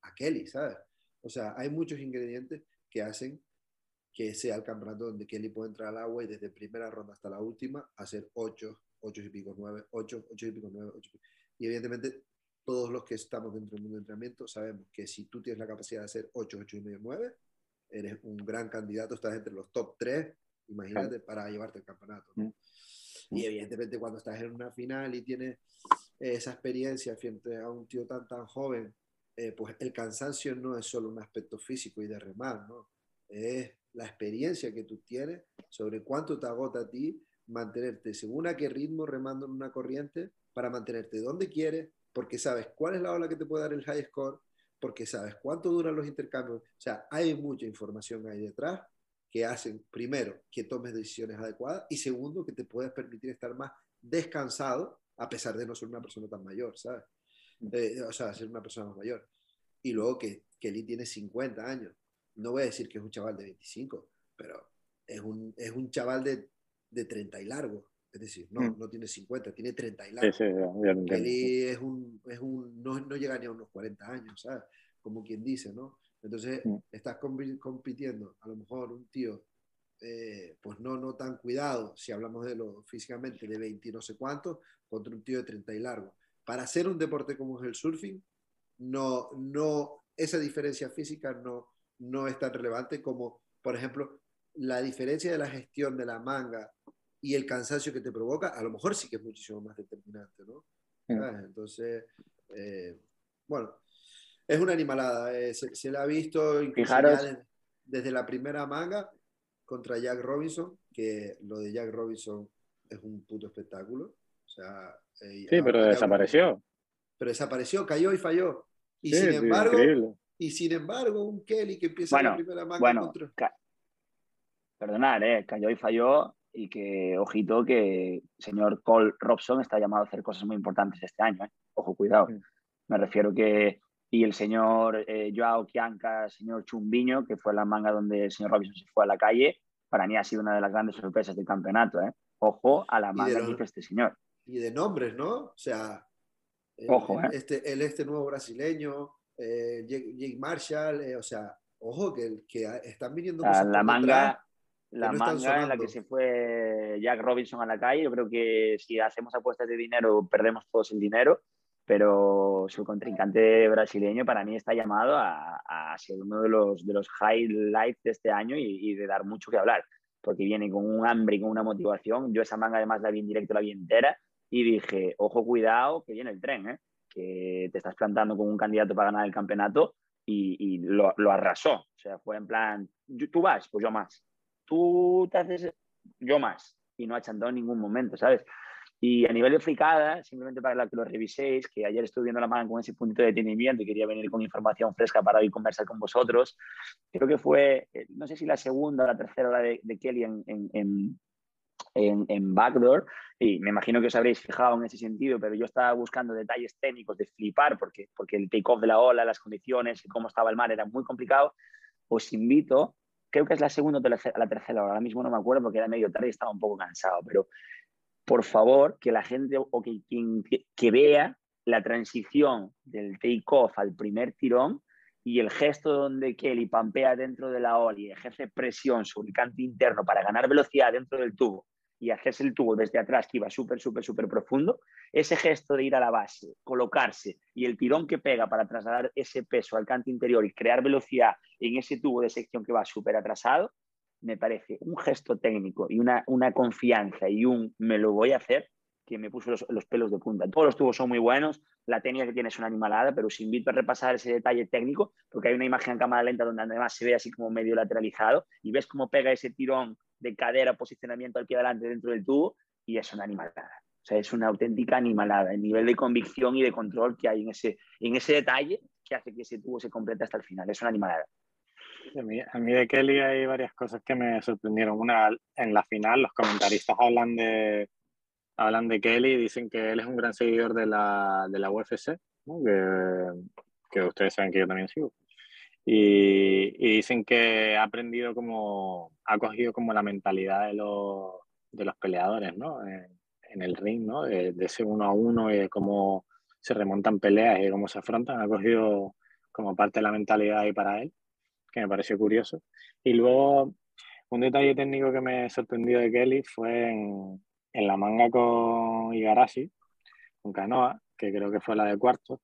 B: a Kelly, ¿sabes? O sea, hay muchos ingredientes que hacen que sea el campeonato donde Kelly puede entrar al agua y desde primera ronda hasta la última hacer 8, 8 y pico, 9, 8, 8 y pico, 9, 8 y evidentemente todos los que estamos dentro del mundo de entrenamiento sabemos que si tú tienes la capacidad de hacer 8, 8 y medio, 9, eres un gran candidato, estás entre los top 3, imagínate, para llevarte el campeonato. ¿no? Y evidentemente cuando estás en una final y tienes esa experiencia frente a un tío tan tan joven, eh, pues el cansancio no es solo un aspecto físico y de remar, ¿no? Es la experiencia que tú tienes sobre cuánto te agota a ti mantenerte según a qué ritmo remando en una corriente para mantenerte donde quieres, porque sabes cuál es la ola que te puede dar el high score, porque sabes cuánto duran los intercambios. O sea, hay mucha información ahí detrás que hacen, primero, que tomes decisiones adecuadas y segundo, que te puedas permitir estar más descansado a pesar de no ser una persona tan mayor, ¿sabes? Mm. Eh, o sea, ser una persona más mayor. Y luego que Kelly tiene 50 años. No voy a decir que es un chaval de 25, pero es un, es un chaval de de 30 y largo. Es decir, no, mm. no tiene 50, tiene 30 y largo. Sí, sí, es un, es un no, no, llega ni a unos 40 años, ¿sabes? Como quien dice, ¿no? Entonces, mm. estás compitiendo, a lo mejor un tío, eh, pues no, no tan cuidado, si hablamos de lo físicamente, de 20 y no sé cuánto, contra un tío de 30 y largo. Para hacer un deporte como es el surfing, no, no, esa diferencia física no, no es tan relevante como, por ejemplo, la diferencia de la gestión de la manga y el cansancio que te provoca, a lo mejor sí que es muchísimo más determinante, ¿no? Entonces, eh, bueno, es una animalada. Eh, se, se, la ha visto desde la primera manga contra Jack Robinson, que lo de Jack Robinson es un puto espectáculo. O sea,
A: eh, sí, pero desapareció.
B: Pero desapareció, cayó y falló. Y sin embargo, Y sin embargo, un Kelly que empieza
C: bueno,
B: la primera manga
C: bueno,
B: contra...
C: ca- Perdonar, ¿eh? cayó y falló y que, ojito, que el señor Cole Robson está llamado a hacer cosas muy importantes este año. ¿eh? Ojo, cuidado. Me refiero que... Y el señor eh, Joao Chianca, el señor Chumbiño, que fue la manga donde el señor Robinson se fue a la calle, para mí ha sido una de las grandes sorpresas del campeonato. ¿eh? Ojo a la manga que hizo este señor.
B: Y de nombres, ¿no? O sea, el,
C: Ojo, ¿eh?
B: este, el este nuevo brasileño, eh, Jake, Jake Marshall, eh, o sea, ojo, que, que están viniendo cosas
C: la manga,
B: detrás.
C: la
B: no
C: manga en la que se fue Jack Robinson a la calle, yo creo que si hacemos apuestas de dinero perdemos todos el dinero, pero su contrincante brasileño para mí está llamado a, a ser uno de los, de los highlights de este año y, y de dar mucho que hablar, porque viene con un hambre y con una motivación. Yo esa manga además la vi en directo, la vi entera y dije, ojo, cuidado, que viene el tren, ¿eh? que te estás plantando con un candidato para ganar el campeonato y, y lo, lo arrasó. O sea, fue en plan, "Yo- tú vas, pues yo más. Tú te haces, yo más. Y no ha chantado en ningún momento, ¿sabes? Y a nivel de fricada, simplemente para que lo reviséis, que ayer estuve viendo la mano con ese puntito de detenimiento y quería venir con información fresca para hoy conversar con vosotros. Creo que fue, eh, no sé si la segunda o la tercera hora de, de Kelly en, en, en, en, en Backdoor, y me imagino que os habréis fijado en ese sentido, pero yo estaba buscando detalles técnicos de flipar, porque, porque el take-off de la ola, las condiciones y cómo estaba el mar era muy complicado. Os invito, creo que es la segunda o la tercera hora, ahora mismo no me acuerdo porque era medio tarde y estaba un poco cansado, pero por favor, que la gente o que quien que, vea la transición del take-off al primer tirón y el gesto donde Kelly pampea dentro de la ola y ejerce presión sobre el canto interno para ganar velocidad dentro del tubo y hacerse el tubo desde atrás que iba súper, súper, súper profundo, ese gesto de ir a la base, colocarse y el tirón que pega para trasladar ese peso al canto interior y crear velocidad en ese tubo de sección que va súper atrasado, me parece un gesto técnico y una, una confianza y un me lo voy a hacer que me puso los, los pelos de punta. Todos los tubos son muy buenos, la técnica que tiene es una animalada, pero os invito a repasar ese detalle técnico, porque hay una imagen en cámara lenta donde además se ve así como medio lateralizado y ves cómo pega ese tirón de cadera, posicionamiento al pie adelante dentro del tubo y es una animalada. O sea, es una auténtica animalada, el nivel de convicción y de control que hay en ese, en ese detalle que hace que ese tubo se complete hasta el final. Es una animalada.
A: A mí, a mí de Kelly hay varias cosas que me sorprendieron. Una, en la final los comentaristas hablan de, hablan de Kelly y dicen que él es un gran seguidor de la, de la UFC, ¿no? que, que ustedes saben que yo también sigo. Y, y dicen que ha aprendido como, ha cogido como la mentalidad de los, de los peleadores, ¿no? En, en el ring, ¿no? De, de ese uno a uno y de cómo se remontan peleas y de cómo se afrontan. Ha cogido como parte de la mentalidad ahí para él que me pareció curioso. Y luego, un detalle técnico que me sorprendió de Kelly fue en, en la manga con Igarashi, con Canoa, que creo que fue la de cuarto,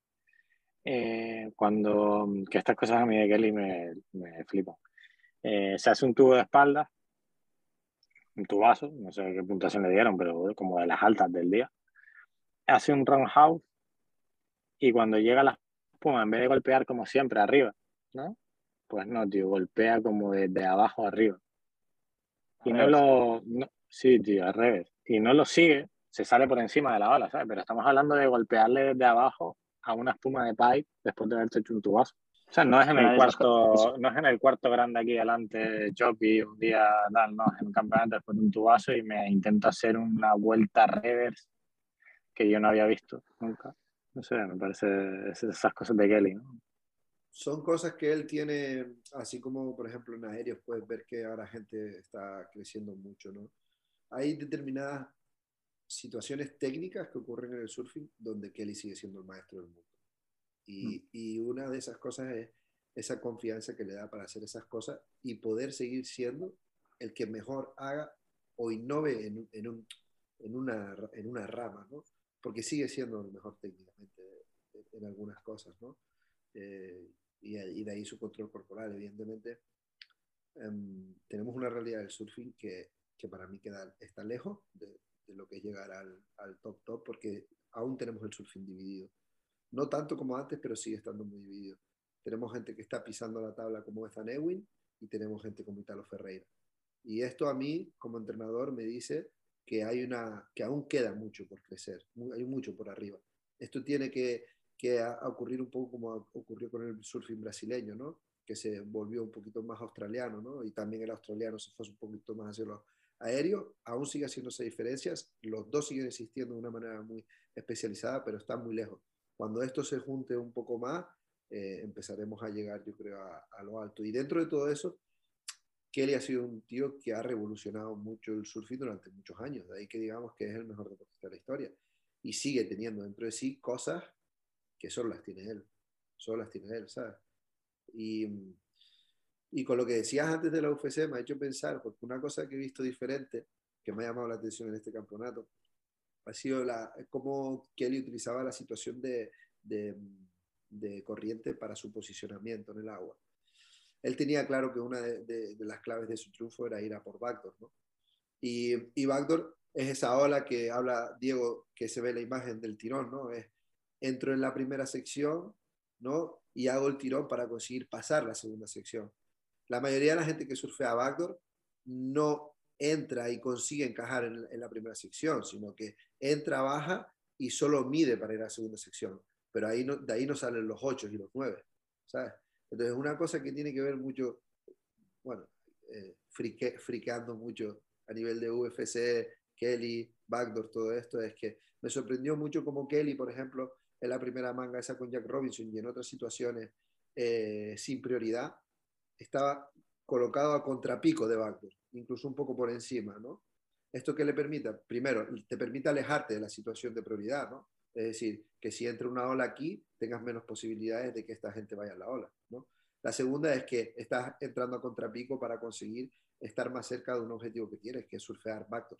A: eh, cuando, que estas cosas a mí de Kelly me, me flipan. Eh, se hace un tubo de espalda, un tubazo, no sé qué puntuación le dieron, pero como de las altas del día. Hace un roundhouse y cuando llega la espuma, en vez de golpear como siempre arriba, ¿no? Pues no, tío, golpea como desde abajo arriba. Y no lo. No, sí, tío, al revés. Y no lo sigue, se sale por encima de la bala, ¿sabes? Pero estamos hablando de golpearle desde abajo a una espuma de pipe después de haberte hecho un tubazo. O sea, no es en el cuarto, no es en el cuarto grande aquí delante, Choppy, un día tal, no, es en un campeonato después de un tubazo y me intento hacer una vuelta reverse que yo no había visto nunca. No sé, me parece esas cosas de Kelly, ¿no?
B: Son cosas que él tiene, así como por ejemplo en aéreos puedes ver que ahora gente está creciendo mucho, ¿no? Hay determinadas situaciones técnicas que ocurren en el surfing donde Kelly sigue siendo el maestro del mundo. Y, mm. y una de esas cosas es esa confianza que le da para hacer esas cosas y poder seguir siendo el que mejor haga o innove en, en, un, en, una, en una rama, ¿no? Porque sigue siendo el mejor técnicamente en algunas cosas, ¿no? Eh, y, y, de ahí su control corporal, evidentemente. Um, tenemos una realidad del surfing que, que para mí queda, está lejos de, de lo que es llegar al, al, top top, porque aún tenemos el surfing dividido. No tanto como antes, pero sigue estando muy dividido. Tenemos gente que está pisando la tabla como Ethan Ewing y tenemos gente como Italo Ferreira. Y esto a mí, como entrenador, me dice que, hay una, que aún queda mucho por crecer, hay mucho por arriba. Esto tiene que, que a, ocurrir un poco como ocurrió con el surfing brasileño, ¿no? que se volvió un poquito más australiano, ¿no? y también el australiano se fue un poquito más hacia lo aéreo, aún sigue haciéndose diferencias, los dos siguen existiendo de una manera muy especializada, pero están muy lejos. Cuando esto se junte un poco más, eh, empezaremos a llegar, yo creo, a, a, lo alto. Y dentro de todo eso, Kelly ha sido un tío que ha revolucionado mucho el surfing durante muchos años, de ahí que digamos que es el mejor deportista de la historia. Y sigue teniendo dentro de sí cosas que solo las tiene él, solo las tiene él, ¿sabes? Y, y con lo que decías antes de la UFC me ha hecho pensar, porque una cosa que he visto diferente, que me ha llamado la atención en este campeonato, ha sido la, cómo Kelly utilizaba la situación de, de, corriente para su posicionamiento en el agua. Él tenía claro que una de, de, las claves de su triunfo era ir a por backdoor, ¿no? Y, y backdoor es esa ola que habla Diego, que se ve la imagen del tirón, ¿no? Es, entro en la primera sección, ¿no? Y hago el tirón para conseguir pasar la segunda sección. La mayoría de la gente que surfea backdoor no entra y consigue encajar en, la primera sección, sino que entra, baja y solo mide para ir a la segunda sección pero ahí no, de ahí no salen los 8 y los 9, ¿sabes? Entonces, una cosa que tiene que ver mucho, bueno, eh, frique, friqueando mucho a nivel de UFC, Kelly, Backdoor, todo esto, es que me sorprendió mucho como Kelly, por ejemplo, en la primera manga esa con Jack Robinson y en otras situaciones eh, sin prioridad, estaba colocado a contrapico de Backdoor, incluso un poco por encima, ¿no? Esto que le permita, primero, te permite alejarte de la situación de prioridad, ¿no? Es decir, que si entra una ola aquí, tengas menos posibilidades de que esta gente vaya a la ola. ¿no? La segunda es que estás entrando a contrapico para conseguir estar más cerca de un objetivo que tienes, que es surfear backdoor.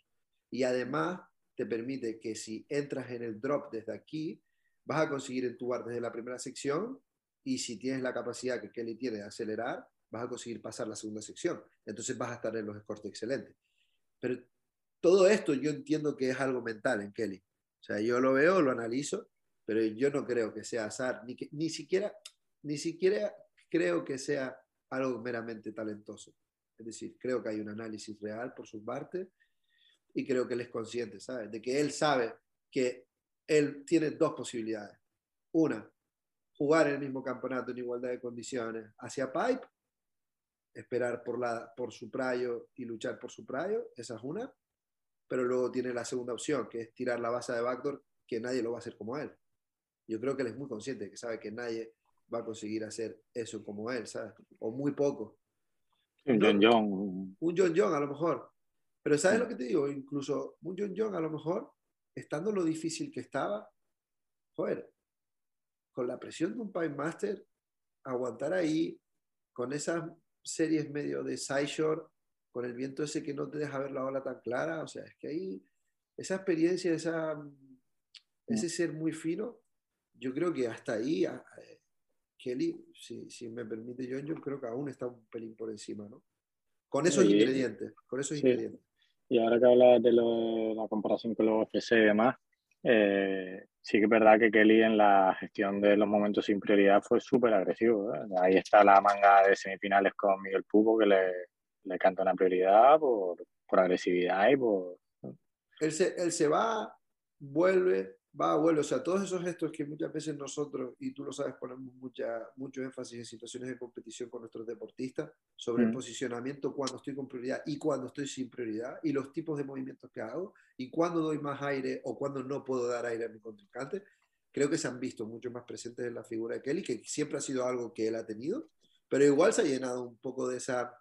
B: Y además te permite que si entras en el drop desde aquí, vas a conseguir entubar desde la primera sección y si tienes la capacidad que Kelly tiene de acelerar, vas a conseguir pasar la segunda sección. Entonces vas a estar en los escortes excelentes. Pero todo esto yo entiendo que es algo mental en Kelly. O sea, yo lo veo, lo analizo, pero yo no creo que sea azar, ni, que, ni, siquiera, ni siquiera creo que sea algo meramente talentoso. Es decir, creo que hay un análisis real por su parte y creo que él es consciente, ¿sabes? De que él sabe que él tiene dos posibilidades. Una, jugar el mismo campeonato en igualdad de condiciones hacia Pipe, esperar por, la, por su prayo y luchar por su prayo, esa es una pero luego tiene la segunda opción, que es tirar la base de backdoor, que nadie lo va a hacer como él. Yo creo que él es muy consciente, que sabe que nadie va a conseguir hacer eso como él, ¿sabes? O muy poco.
A: Un John John.
B: Un John John a lo mejor. Pero ¿sabes lo que te digo? Incluso un John John a lo mejor, estando lo difícil que estaba, joder, con la presión de un Pine Master, aguantar ahí, con esas series medio de sideshore, con el viento ese que no te deja ver la ola tan clara, o sea, es que ahí esa experiencia, esa, ese ser muy fino, yo creo que hasta ahí, Kelly, si, si, me permite John, yo creo que aún está un pelín por encima, ¿no? Con esos ingredientes, con esos ingredientes.
A: Y ahora que hablas de la comparación con los UFC y demás, eh, sí que es verdad que Kelly en la gestión de los momentos sin prioridad fue súper agresivo. Ahí está la manga de semifinales con Miguel Pupo que le, le canta una prioridad por, por agresividad y por...
B: Él se, él se va, vuelve, va, vuelve. O sea, todos esos gestos que muchas veces nosotros, y tú lo sabes, ponemos mucha, mucho énfasis en situaciones de competición con nuestros deportistas sobre mm. el posicionamiento cuando estoy con prioridad y cuando estoy sin prioridad y los tipos de movimientos que hago y cuando doy más aire o cuando no puedo dar aire a mi contrincante. Creo que se han visto mucho más presentes en la figura de Kelly, que siempre ha sido algo que él ha tenido, pero igual se ha llenado un poco de esa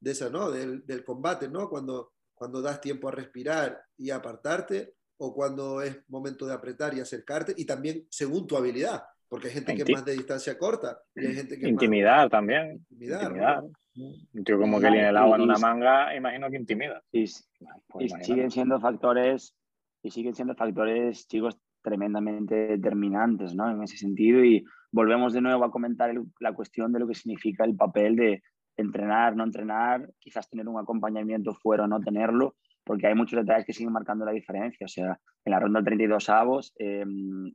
B: de esa, ¿no? Del, del, combate, ¿no? Cuando, cuando das tiempo a respirar y apartarte, o cuando es momento de apretar y acercarte, y también según tu habilidad, porque hay gente que es más de distancia corta y hay gente que
A: Intimidad más... también. Intimidad. intimidad. Un tío como que viene el agua en una manga, imagino que intimida.
C: Y, y siguen siendo factores, y siguen siendo factores, chicos, tremendamente determinantes, ¿no? En ese sentido, y volvemos de nuevo a comentar el, la cuestión de lo que significa el papel de, entrenar, no entrenar, quizás tener un acompañamiento fuera o no tenerlo, porque hay muchos detalles que siguen marcando la diferencia. O sea, en la ronda 32 avos, eh,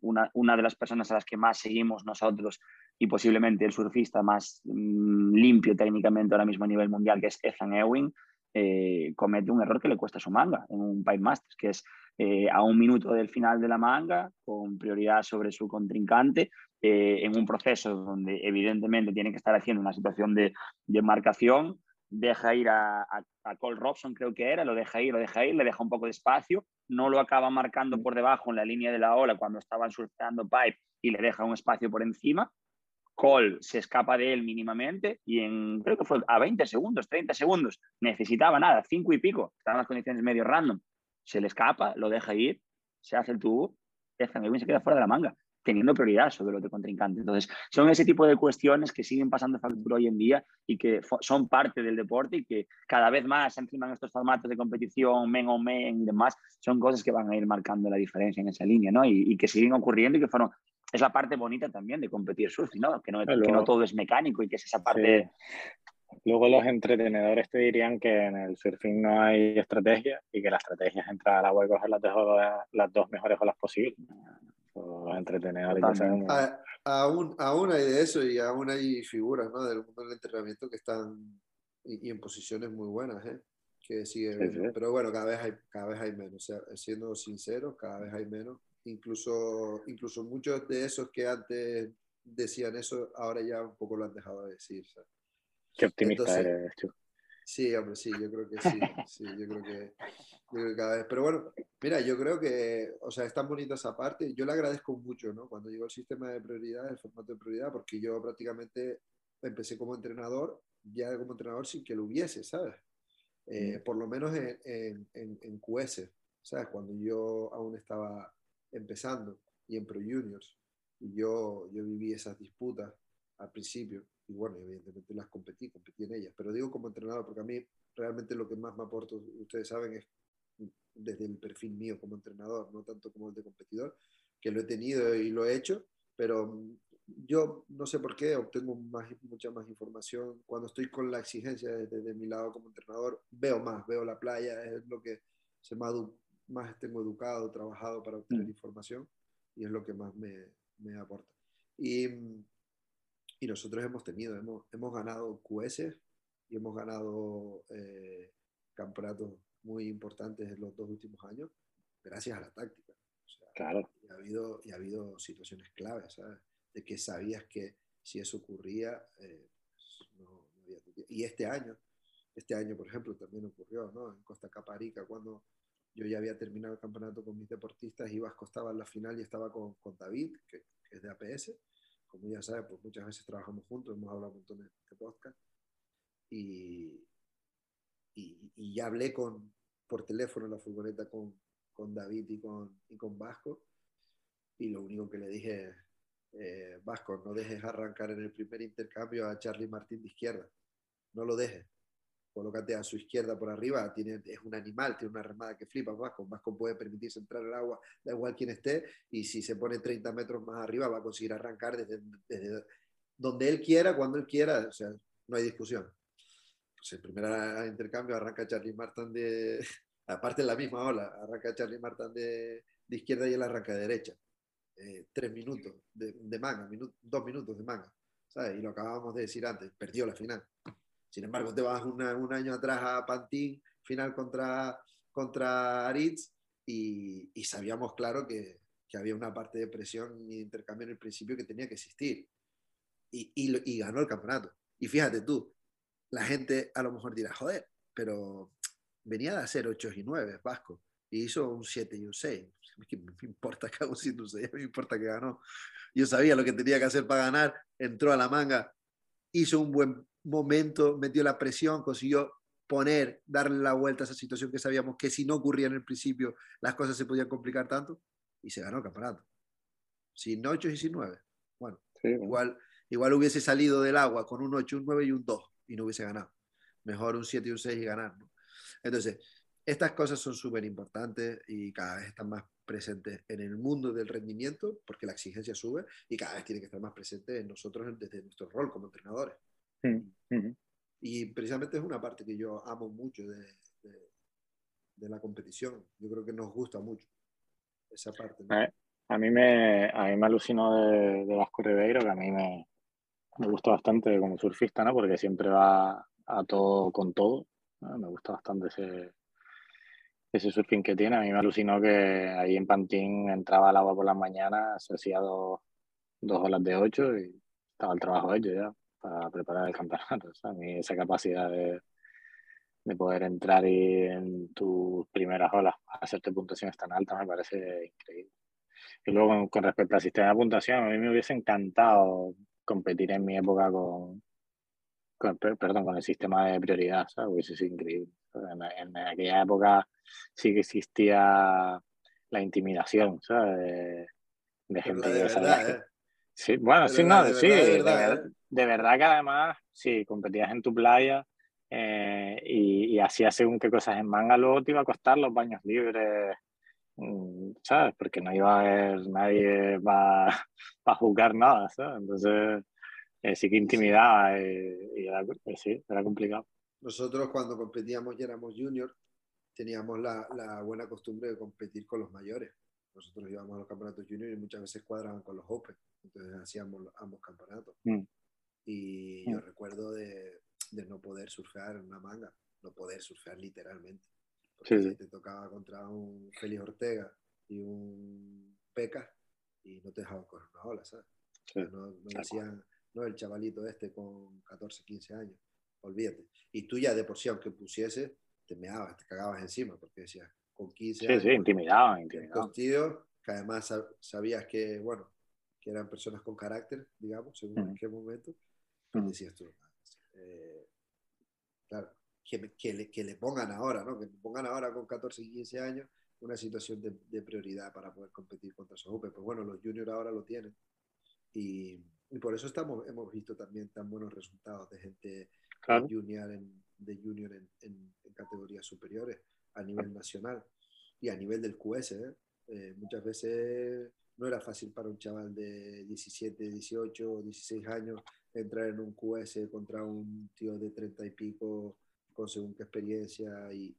C: una, una, de las personas a las que más seguimos nosotros y posiblemente el surfista más mm, limpio técnicamente ahora mismo a nivel mundial, que es Ethan Ewing, eh, comete un error que le cuesta su manga en un Pipe Masters, que es eh, a un minuto del final de la manga, con prioridad sobre su contrincante, en un proceso donde evidentemente tiene que estar haciendo una situación de, de marcación, deja ir a, a, Cole Robson, creo que era, lo deja ir, lo deja ir, le deja un poco de espacio, no lo acaba marcando por debajo en la línea de la ola cuando estaban surfeando pipe y le deja un espacio por encima. Cole se escapa de él mínimamente y en, creo que fue a 20 segundos, 30 segundos, necesitaba nada, 5 y pico, estaban las condiciones medio random, se le escapa, lo deja ir, se hace el tubo, se queda fuera de la manga teniendo prioridad sobre los de contrincante. Entonces, son ese tipo de cuestiones que siguen pasando factura hoy en día y que son parte del deporte y que cada vez más encima en estos formatos de competición, men o men y demás, son cosas que van a ir marcando la diferencia en esa línea, ¿no? Y, que siguen ocurriendo y que fueron... Es la parte bonita también de competir surf, ¿no? Que no, que no todo es mecánico y que es esa parte...
A: Luego los entretenedores te dirían que en el surfing no hay estrategia y que la estrategia es entrar al agua y coger las, las dos mejores olas posibles o entretenedores.
B: aún, aún hay de eso y aún hay figuras ¿no? del mundo del entrenamiento que están y, en posiciones muy buenas, ¿eh? que sigue Pero bueno, cada vez hay, cada vez hay menos. O sea, siendo sincero, cada vez hay menos. Incluso, incluso muchos de esos que antes decían eso, ahora ya un poco lo han dejado de decir.
A: Qué optimista eres,
B: Sí, hombre, sí, yo creo que sí. sí yo creo que, cada vez. Pero bueno, mira, yo creo que, o sea, es tan bonita esa parte. Yo le agradezco mucho, ¿no? Cuando llegó el sistema de prioridad, el formato de prioridad, porque yo prácticamente empecé como entrenador, ya como entrenador sin que lo hubiese, ¿sabes? Eh, por lo menos en, en, en, en, QS, ¿sabes? Cuando yo aún estaba empezando y en Pro Juniors, y yo, yo viví esas disputas al principio y bueno, evidentemente las competí, competí en ellas, pero digo como entrenador porque a mí realmente lo que más me aporta, ustedes saben, es desde el perfil mío como entrenador, no tanto como el de competidor, que lo he tenido y lo he hecho, pero yo no sé por qué obtengo más, mucha más información. Cuando estoy con la exigencia desde, mi lado como entrenador, veo más, veo la playa, es lo que se más, más tengo educado, trabajado para obtener mm. información y es lo que más me, me aporta. Y y nosotros hemos tenido, hemos, hemos ganado QS y hemos ganado eh, campeonatos muy importantes en los dos últimos años gracias a la táctica.
A: claro.
B: Y ha, habido, y ha habido situaciones claves, ¿sabes? De que sabías que si eso ocurría, eh, no, había... Y este año, este año, por ejemplo, también ocurrió, ¿no? En Costa Caparica, cuando yo ya había terminado el campeonato con mis deportistas, ibas estaba en la final y estaba con, con David, que, que, es de APS, como ya sabes, pues muchas veces trabajamos juntos, hemos hablado un montón de, de podcast. Y, y, ya hablé con, por teléfono en la furgoneta con, con David y con, y con Vasco. Y lo único que le dije, eh, Vasco, no dejes arrancar en el primer intercambio a Charlie Martín de izquierda. No lo dejes colócate a su izquierda por arriba, tiene, es un animal, tiene una remada que flipa, Vasco, Vasco puede permitirse entrar al agua, da igual quién esté, y si se pone 30 metros más arriba va a conseguir arrancar desde, desde donde él quiera, cuando él quiera, o sea, no hay discusión. Pues el primer intercambio arranca Charlie Martin de, aparte en la misma ola, arranca Charlie Martin de, de izquierda y él arranca de derecha. Eh, tres minutos de, manga, dos minutos de manga, ¿sabes? Y lo acabábamos de decir antes, perdió la final. Sin embargo, te vas un año atrás a Pantín, final contra, contra Aritz, y, sabíamos claro que, había una parte de presión y intercambio en el principio que tenía que existir. Y, y, ganó el campeonato. Y fíjate tú, la gente a lo mejor dirá, joder, pero venía de hacer 8 y 9, Vasco, y hizo un 7 y un 6. ¿Qué me importa que hago un 6? Me importa que ganó. Yo sabía lo que tenía que hacer para ganar, entró a la manga, hizo un buen momento metió la presión, consiguió poner, darle la vuelta a esa situación que sabíamos que si no ocurría en el principio las cosas se podían complicar tanto y se ganó el campeonato. Sin 8 y sin 9. Bueno, igual, igual hubiese salido del agua con un 8, un 9 y un 2 y no hubiese ganado. Mejor un 7 y un 6 y ganar. Entonces, estas cosas son súper importantes y cada vez están más presentes en el mundo del rendimiento porque la exigencia sube y cada vez tiene que estar más presente en nosotros desde nuestro rol como entrenadores. Y precisamente es una parte que yo amo mucho de, de, la competición. Yo creo que nos gusta mucho esa parte.
A: A, mí me, a mí me alucinó de, de Vasco Ribeiro, que a mí me, me gusta bastante como surfista, ¿no? Porque siempre va a todo con todo. Me gusta bastante ese, ese surfing que tiene. A mí me alucinó que ahí en Pantín entraba al agua por las mañanas, se hacía dos, dos horas de ocho y estaba el trabajo hecho ya para preparar el campeonato. a mí esa capacidad de, de poder entrar y en tus primeras olas hacerte puntuaciones tan altas me parece increíble. Y luego con, respecto al sistema de puntuación, a mí me hubiese encantado competir en mi época con, perdón, con el sistema de prioridad, ¿sabes? Hubiese sido increíble. En, aquella época sí que existía la intimidación, ¿sabes? De, gente que ¿eh? Sí, bueno, sí, no, sí, de, verdad, que además, sí, competías en tu playa eh, y, y hacías según qué cosas en manga, luego te iba a costar los baños libres, mm, ¿sabes? Porque no iba a haber nadie para jugar nada, ¿sabes? Entonces, eh, sí que intimidaba eh, y era, sí, era complicado.
B: Nosotros cuando competíamos y éramos juniors, teníamos la, la, buena costumbre de competir con los mayores. Nosotros íbamos a los campeonatos juniors y muchas veces cuadraban con los Open, entonces hacíamos ambos campeonatos. Mm. Y yo mm. recuerdo de, de, no poder surfear en una manga, no poder surfear literalmente. Porque te tocaba contra un Félix Ortega y un Peca y no te dejaban correr una ola, ¿sabes? no, no decían, no el chavalito este con 14, 15 años, olvídate. Y tú ya de por sí, aunque pusiese, te meabas, te cagabas encima, porque decías, con 15 años.
A: Sí, sí, intimidaban, intimidaban.
B: tíos que además sabías que, bueno, que eran personas con carácter, digamos, según en qué momento, pues decías tú, eh, claro, que, que, le, que, le, pongan ahora, ¿no? Que pongan ahora con 14 y 15 años una situación de, de prioridad para poder competir contra esos Pues bueno, los juniors ahora lo tienen. Y, y por eso estamos, hemos visto también tan buenos resultados de gente junior, en, de junior en, en, categorías superiores a nivel nacional y a nivel del QS. ¿eh? Eh, muchas veces no era fácil para un chaval de 17, 18, 16 años entrar en un QS contra un tío de 30 y pico con según qué experiencia y,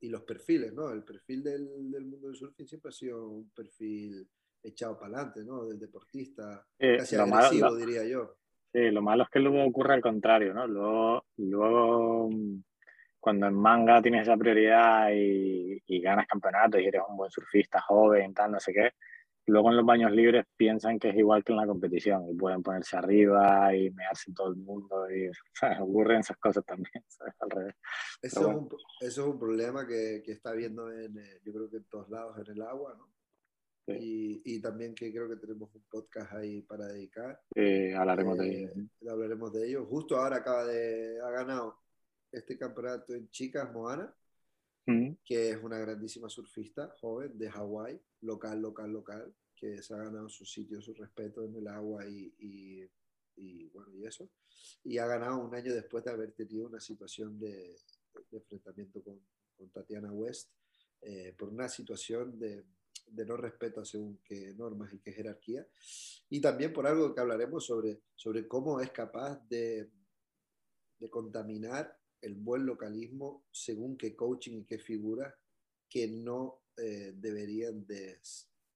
B: y los perfiles, ¿no? El perfil del, del mundo del surfing siempre ha sido un perfil echado para adelante, ¿no? Del deportista, casi agresivo, diría yo.
A: Sí, lo malo es que luego ocurre al contrario, ¿no? Luego, luego cuando en manga tienes esa prioridad y, y, ganas campeonatos y eres un buen surfista joven, tal, no sé qué, luego en los baños libres piensan que es igual que en la competición y pueden ponerse arriba y mearse todo el mundo y ocurren esas cosas también, ¿sabes? Al revés.
B: Eso, es un, eso, es un, problema que, que está habiendo en, eh, yo creo que en todos lados en el agua, ¿no? Y, y, también que creo que tenemos un podcast ahí para dedicar.
A: hablaremos de ello.
B: Eh, hablaremos de ello. Justo ahora acaba de, ha ganado este campeonato en chicas Moana, mm. que es una grandísima surfista joven de Hawái, local, local, local, que se ha ganado su sitio, su respeto en el agua y, y, y bueno, y eso. Y ha ganado un año después de haber tenido una situación de, de enfrentamiento con, con, Tatiana West eh, por una situación de de no respeto según qué normas y qué jerarquía. Y también por algo que hablaremos sobre, sobre cómo es capaz de, de contaminar el buen localismo según qué coaching y qué figuras que no eh, deberían de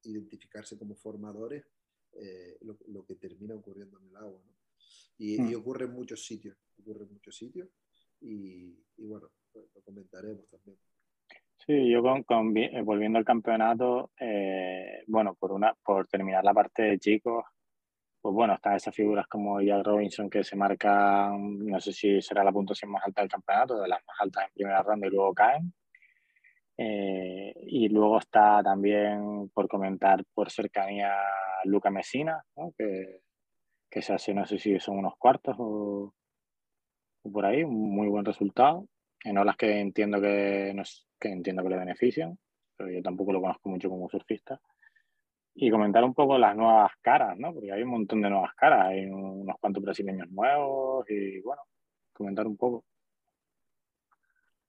B: identificarse como formadores, eh, lo, que termina ocurriendo en el agua. Y, y, hmm. ocurre en muchos sitios, ocurre en muchos sitios y, y bueno, lo comentaremos también.
A: Sí, yo con, eh, volviendo al campeonato, eh, bueno, por una, por terminar la parte de chicos, pues bueno, están esas figuras como Jack Robinson que se marcan, no sé si será la puntuación más alta del campeonato, de las más altas en primera ronda y luego caen. Eh, y luego está también, por comentar, por cercanía, Luca Mesina, que, que se hace, no sé si son unos cuartos o, o por ahí, un muy buen resultado en olas que entiendo que, no que entiendo que le benefician, pero yo tampoco lo conozco mucho como surfista. Y comentar un poco las nuevas caras, ¿no? Porque hay un montón de nuevas caras, hay unos cuantos brasileños nuevos y bueno, comentar un poco.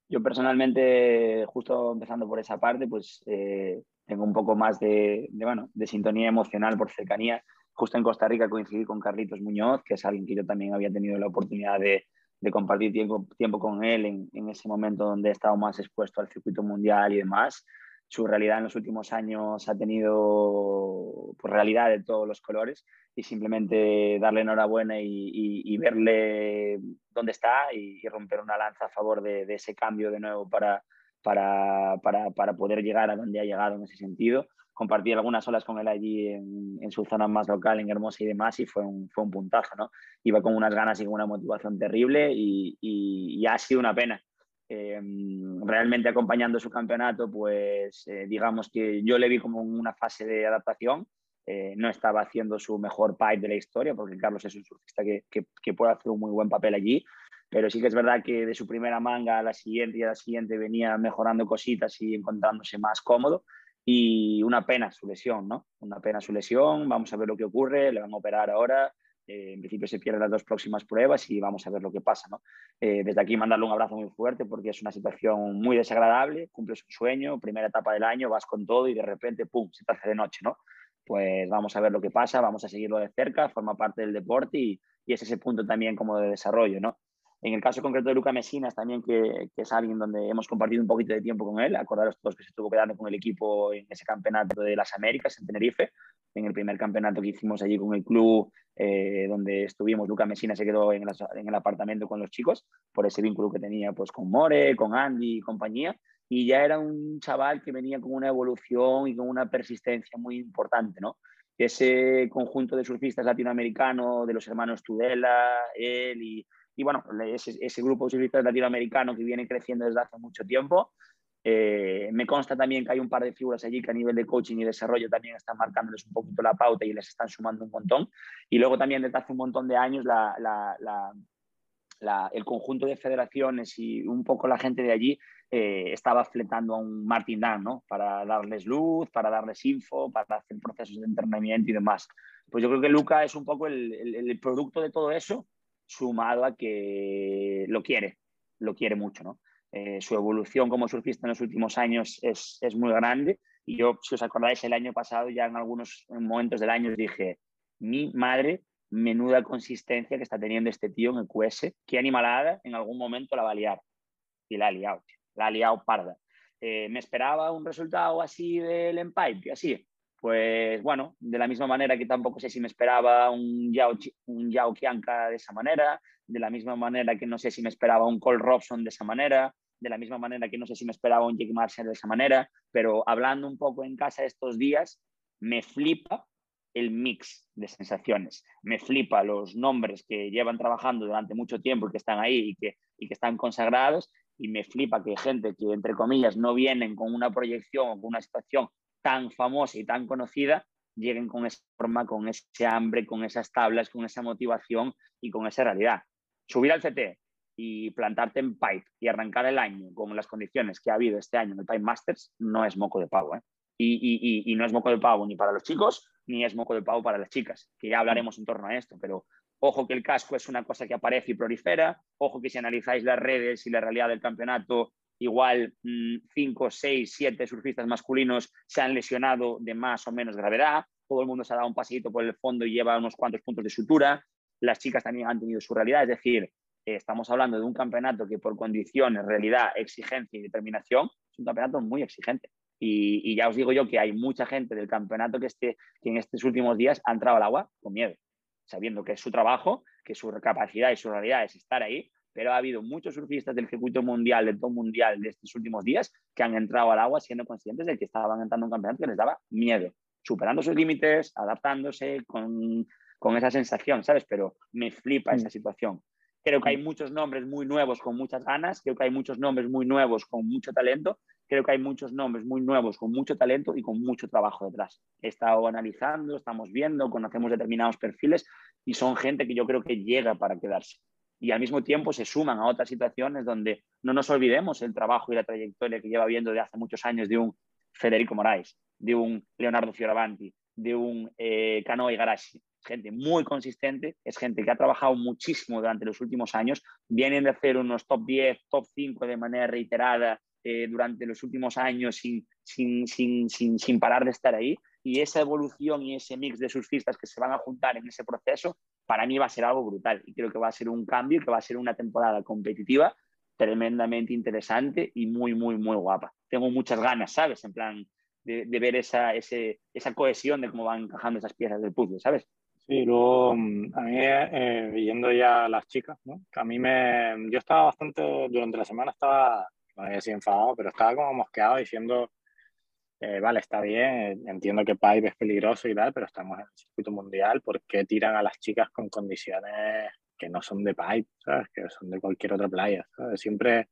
C: Yo personalmente, justo empezando por esa parte, pues eh, tengo un poco más de, de, bueno, de sintonía emocional por cercanía. Justo en Costa Rica coincidí con Carlitos Muñoz, que es alguien que yo también había tenido la oportunidad de, de compartir tiempo, tiempo con él en, en, ese momento donde he estado más expuesto al circuito mundial y demás. Su realidad en los últimos años ha tenido pues, realidad de todos los colores y simplemente darle enhorabuena y, verle dónde está y, romper una lanza a favor de, ese cambio de nuevo para, para, para, para, poder llegar a donde ha llegado en ese sentido. Compartí algunas olas con él allí en, en, su zona más local, en Hermosa y demás, y fue un, fue un puntazo, ¿no? Iba con unas ganas y con una motivación terrible y, y ha sido una pena Em, realmente acompañando su campeonato, pues eh, digamos que yo le vi como una fase de adaptación. Eh, no estaba haciendo su mejor pipe de la historia, porque Carlos es un surfista que, que, puede hacer un muy buen papel allí, pero sí que es verdad que de su primera manga a la siguiente y a la siguiente venía mejorando cositas y encontrándose más cómodo. Y una pena su lesión, ¿no? Una pena su lesión, vamos a ver lo que ocurre, le van a operar ahora, eh, en principio se pierden las dos próximas pruebas y vamos a ver lo que pasa. ¿no? Eh, desde aquí mandarle un abrazo muy fuerte porque es una situación muy desagradable, cumples un sueño, primera etapa del año, vas con todo y de repente, ¡pum!, se te hace de noche. ¿no? Pues vamos a ver lo que pasa, vamos a seguirlo de cerca, forma parte del deporte y, y es ese punto también como de desarrollo. ¿no? En el caso concreto de Luca Mesinas, también que, que, es alguien donde hemos compartido un poquito de tiempo con él, acordaros todos que se estuvo quedando con el equipo en ese campeonato de las Américas en Tenerife, en el primer campeonato que hicimos allí con el club, eh, donde estuvimos, Luca Mesinas se quedó en el, en el, apartamento con los chicos, por ese vínculo que tenía pues, con More, con Andy y compañía, y ya era un chaval que venía con una evolución y con una persistencia muy importante, ¿no? Ese conjunto de surfistas latinoamericanos, de los hermanos Tudela, él y y bueno, ese, ese grupo de surfistas latinoamericanos que viene creciendo desde hace mucho tiempo. Eh, me consta también que hay un par de figuras allí que a nivel de coaching y desarrollo también están marcándoles un poquito la pauta y les están sumando un montón. Y luego también desde hace un montón de años la, la, la, el conjunto de federaciones y un poco la gente de allí eh, estaba fletando a un Martin Dan, ¿no? Para darles luz, para darles info, para hacer procesos de entrenamiento y demás. Pues yo creo que Luca es un poco el, el, el producto de todo eso sumado a que lo quiere, lo quiere mucho, ¿no? Eh, su evolución como surfista en los últimos años es, es, muy grande y yo, si os acordáis, el año pasado ya en algunos momentos del año dije, mi madre, menuda consistencia que está teniendo este tío en el QS, qué animalada, en algún momento la va a liar. Y la ha liado, la ha liado parda. Eh, me esperaba un resultado así del Empire, así, pues bueno, de la misma manera que tampoco sé si me esperaba un Yao, un Yao Kianka de esa manera, de la misma manera que no sé si me esperaba un Cole Robson de esa manera, de la misma manera que no sé si me esperaba un Jake Marshall de esa manera, pero hablando un poco en casa estos días, me flipa el mix de sensaciones. Me flipa los nombres que llevan trabajando durante mucho tiempo y que están ahí y que, y que están consagrados. Y me flipa que gente que, entre comillas, no vienen con una proyección o con una situación tan famosa y tan conocida lleguen con esa forma, con ese hambre, con esas tablas, con esa motivación y con esa realidad. Subir al CT y plantarte en Pipe y arrancar el año con las condiciones que ha habido este año en el Pipe Masters no es moco de pavo. ¿eh? Y, y, no es moco de pavo ni para los chicos ni es moco de pavo para las chicas, que ya hablaremos en torno a esto, pero ojo que el casco es una cosa que aparece y prolifera, ojo que si analizáis las redes y la realidad del campeonato igual 5, 6, 7 surfistas masculinos se han lesionado de más o menos gravedad, todo el mundo se ha dado un paseito por el fondo y lleva unos cuantos puntos de sutura, las chicas también han tenido su realidad, es decir, eh, estamos hablando de un campeonato que por condiciones, realidad, exigencia y determinación es un campeonato muy exigente. Y, ya os digo yo que hay mucha gente del campeonato que, este, que en estos últimos días ha entrado al agua con miedo, sabiendo que es su trabajo, que su capacidad y su realidad es estar ahí, pero ha habido muchos surfistas del circuito mundial, del top mundial de estos últimos días, que han entrado al agua siendo conscientes de que estaban entrando en un campeonato que les daba miedo, superando sus límites, adaptándose con, con esa sensación, ¿sabes? Pero me flipa esa mm. situación. Creo que hay mm. muchos nombres muy nuevos con muchas ganas, creo que hay muchos nombres muy nuevos con mucho talento, creo que hay muchos nombres muy nuevos con mucho talento y con mucho trabajo detrás. He estado analizando, estamos viendo, conocemos determinados perfiles y son gente que yo creo que llega para quedarse y al mismo tiempo se suman a otras situaciones donde no nos olvidemos el trabajo y la trayectoria que lleva viendo de hace muchos años de un Federico Moraes, de un Leonardo Fioravanti, de un eh, Kano Igarashi. Gente muy consistente, es gente que ha trabajado muchísimo durante los últimos años, vienen de hacer unos top 10, top 5 de manera reiterada eh, durante los últimos años sin, sin, sin, sin, sin parar de estar ahí. Y esa evolución y ese mix de surfistas que se van a juntar en ese proceso para mí va a ser algo brutal y creo que va a ser un cambio, que va a ser una temporada competitiva tremendamente interesante y muy, muy, muy guapa. tengo muchas ganas, ¿sabes? En plan, de, ver esa, ese, esa cohesión de cómo van encajando esas piezas del puzzle, ¿sabes?
A: Sí, luego mm, a mí, eh, viendo ya las chicas, ¿no? a mí me, yo estaba bastante, durante la semana estaba, no sé si enfadado, pero estaba como mosqueado diciendo, eh, vale, está bien, entiendo que Pipe es peligroso y tal, pero estamos en el circuito mundial, ¿por qué tiran a las chicas con condiciones que no son de Pipe, ¿sabes? Que son de cualquier otra playa. Siempre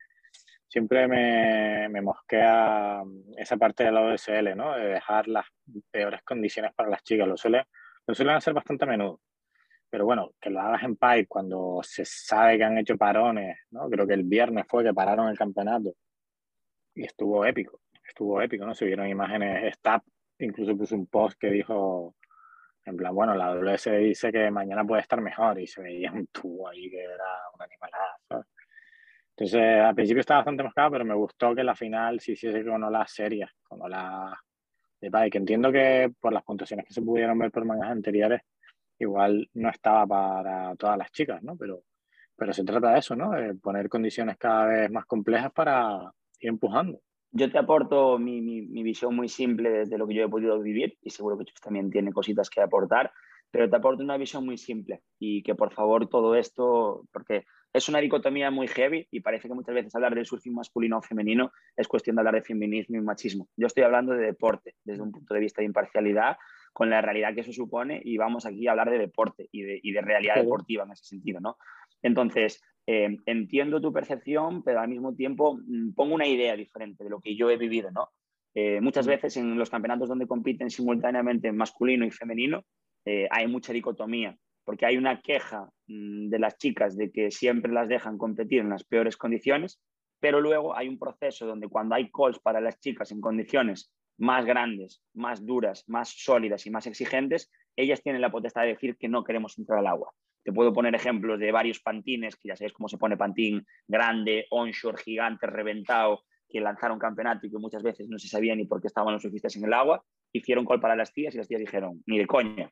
A: siempre me, me, mosquea esa parte de la OSL, ¿no? De dejar las peores condiciones para las chicas. Lo, lo suelen hacer bastante a menudo. Pero bueno, que lo hagas en pipe cuando se sabe que han hecho parones, ¿no? Creo que el viernes fue que pararon el campeonato y estuvo épico, estuvo épico, ¿no? Se vieron imágenes, Stab incluso puso un post que dijo, en plan, bueno, la WS dice que mañana puede estar mejor y se veía un tubo ahí que era una animalada, ¿sabes? Entonces, al principio estaba bastante moscado, pero me gustó que la final sí hiciese con las serias, con las de bike. Entiendo que por las puntuaciones que se pudieron ver por mangas anteriores, igual no estaba para todas las chicas, ¿no? Pero, pero se trata de eso, ¿no? De poner condiciones cada vez más complejas para ir empujando.
C: Yo te aporto mi, mi, mi visión muy simple desde lo que yo he podido vivir y seguro que tú también tiene cositas que aportar, pero te aporto una visión muy simple y que por favor todo esto, porque es una dicotomía muy heavy y parece que muchas veces hablar del surfing masculino o femenino es cuestión de hablar de feminismo y machismo. Yo estoy hablando de deporte desde un punto de vista de imparcialidad con la realidad que eso supone y vamos aquí a hablar de deporte y de, realidad deportiva en ese sentido, ¿no? Entonces, eh, entiendo tu percepción, pero al mismo tiempo mm, pongo una idea diferente de lo que yo he vivido, ¿no? Eh, muchas mm. veces en los campeonatos donde compiten simultáneamente masculino y femenino eh, hay mucha dicotomía porque hay una queja mm, de las chicas de que siempre las dejan competir en las peores condiciones, pero luego hay un proceso donde cuando hay calls para las chicas en condiciones más grandes, más duras, más sólidas y más exigentes, ellas tienen la potestad de decir que no queremos entrar al agua. Te puedo poner ejemplos de varios pantines, que ya sabéis cómo se pone pantín grande, onshore, gigante, reventado, que lanzaron campeonato y que muchas veces no se sabía ni por qué estaban los surfistas en el agua, hicieron call para las tías y las tías dijeron, ni de coña,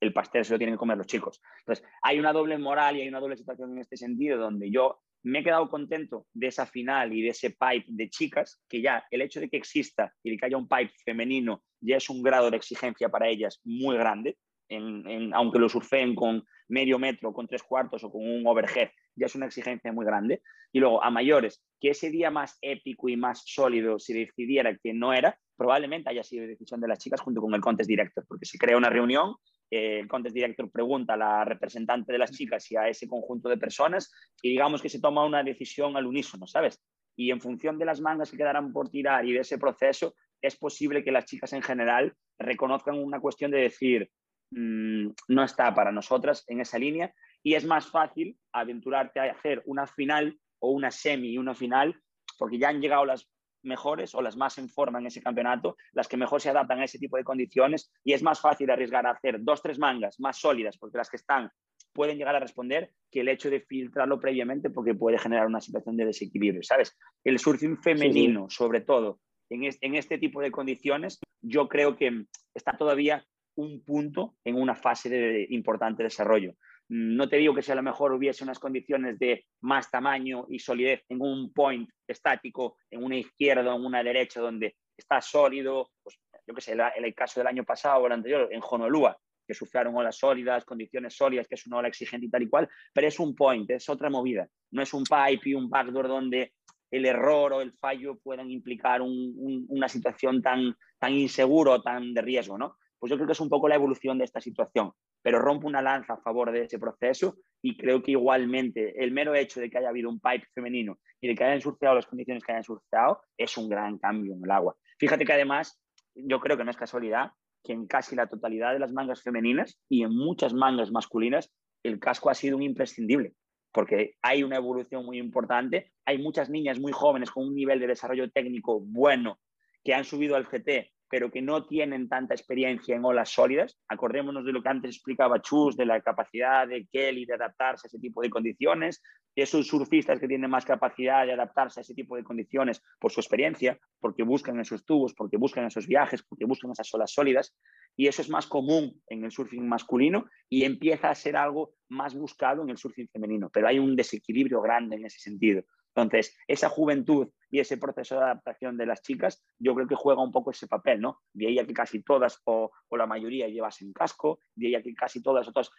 C: el pastel se lo tienen que comer los chicos. Entonces, hay una doble moral y hay una doble situación en este sentido donde yo me he quedado contento de esa final y de ese pipe de chicas, que ya el hecho de que exista y de que haya un pipe femenino ya es un grado de exigencia para ellas muy grande, aunque lo surfeen con medio metro, con tres cuartos o con un overhead, ya es una exigencia muy grande. Y luego a mayores, que ese día más épico y más sólido se decidiera que no era, probablemente haya sido decisión de las chicas junto con el contest director, porque se crea una reunión el contest director pregunta a la representante de las chicas y a ese conjunto de personas y digamos que se toma una decisión al unísono, ¿sabes? Y en función de las mangas que quedarán por tirar y de ese proceso, es posible que las chicas en general reconozcan una cuestión de decir, mm, no está para nosotras en esa línea y es más fácil aventurarte a hacer una final o una semi y una final porque ya han llegado las mejores o las más en forma en ese campeonato, las que mejor se adaptan a ese tipo de condiciones y es más fácil arriesgar a hacer dos, tres mangas más sólidas porque las que están pueden llegar a responder que el hecho de filtrarlo previamente porque puede generar una situación de desequilibrio, ¿sabes? El surfing femenino, sobre todo, en, en este tipo de condiciones, yo creo que está todavía un punto en una fase de importante desarrollo. No te digo que si a lo mejor hubiese unas condiciones de más tamaño y solidez en un point estático, en una izquierda o en una derecha, donde está sólido, pues yo que sé, el, el caso del año pasado o el anterior, en Honolulu, que sufrieron olas sólidas, condiciones sólidas, que es una ola exigente y tal y cual, pero es un point, es otra movida. No es un pipe y un backdoor donde el error o el fallo puedan implicar una situación tan, tan inseguro o tan de riesgo, ¿no? Pues yo creo que es un poco la evolución de esta situación pero rompo una lanza a favor de ese proceso y creo que igualmente el mero hecho de que haya habido un pipe femenino y de que hayan surfeado las condiciones que hayan surfeado es un gran cambio en el agua. Fíjate que además, yo creo que no es casualidad que en casi la totalidad de las mangas femeninas y en muchas mangas masculinas el casco ha sido un imprescindible, porque hay una evolución muy importante, hay muchas niñas muy jóvenes con un nivel de desarrollo técnico bueno que han subido al GT pero que no tienen tanta experiencia en olas sólidas. Acordémonos de lo que antes explicaba Chus, de la capacidad de Kelly de adaptarse a ese tipo de condiciones, esos surfistas que tienen más capacidad de adaptarse a ese tipo de condiciones por su experiencia, porque buscan esos tubos, porque buscan esos viajes, porque buscan esas olas sólidas, y eso es más común en el surfing masculino y empieza a ser algo más buscado en el surfing femenino, pero hay un desequilibrio grande en ese sentido. Entonces, esa juventud y ese proceso de adaptación de las chicas, yo creo que juega un poco ese papel, ¿no? De ella que casi todas o, la mayoría llevasen casco, de ella que casi todas o todas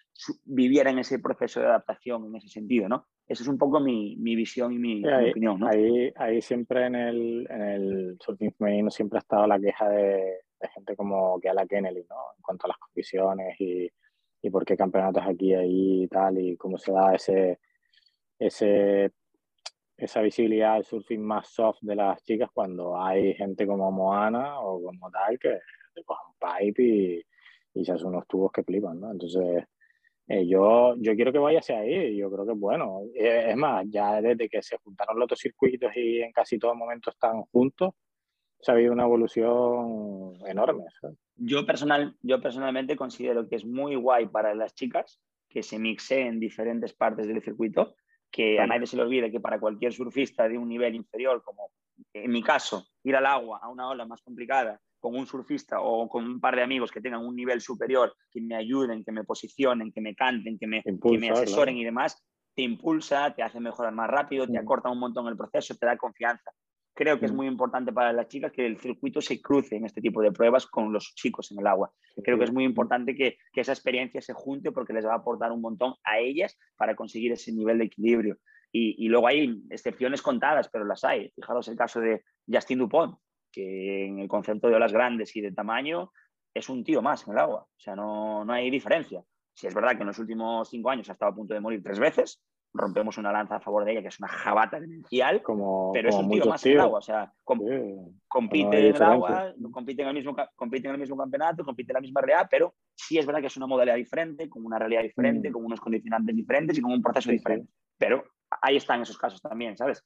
C: vivieran ese proceso de adaptación en ese sentido, ¿no? Esa es un poco mi, visión y mi, opinión, ¿no?
A: Ahí, ahí siempre en el, en el surfing femenino siempre ha estado la queja de, gente como que a la Kennedy, ¿no? En cuanto a las condiciones y, y por qué campeonatos aquí, ahí y tal, y cómo se da ese, ese esa visibilidad del surfing más soft de las chicas cuando hay gente como Moana o como tal que te cojan pipe y, y se hacen unos tubos que flipan, ¿no? Entonces, eh, yo, yo quiero que vaya hacia ahí, yo creo que es bueno. Eh, es más, ya desde que se juntaron los otros circuitos y en casi todo momento están juntos, se ha habido una evolución enorme.
C: Yo, personal, yo personalmente considero que es muy guay para las chicas que se mixeen diferentes partes del circuito que a nadie se le olvide que para cualquier surfista de un nivel inferior, como en mi caso, ir al agua a una ola más complicada con un surfista o con un par de amigos que tengan un nivel superior, que me ayuden, que me posicionen, que me canten, que me, me asesoren y demás, te impulsa, te hace mejorar más rápido, te acorta un montón el proceso, te da confianza. Creo que es mm. muy importante para las chicas que el circuito se cruce en este tipo de pruebas con los chicos en el agua. Creo que es muy importante que, esa experiencia se junte porque les va a aportar un montón a ellas para conseguir ese nivel de equilibrio. Y, luego hay excepciones contadas, pero las hay. Fijaros el caso de Justin Dupont, que en el concepto de olas grandes y de tamaño es un tío más en el agua. O sea, no, no hay diferencia. Si es verdad que en los últimos cinco años ha estado a punto de morir tres veces, rompemos una lanza a favor de ella, que es una jabata demencial, como, pero es un tío más en el agua. O sea, compite en el agua, compite en el, mismo, compite en el mismo campeonato, compite en la misma realidad, pero sí es verdad que es una modalidad diferente, con una realidad diferente, mm. con unos condicionantes diferentes y con un proceso diferente. Pero ahí están esos casos también, ¿sabes?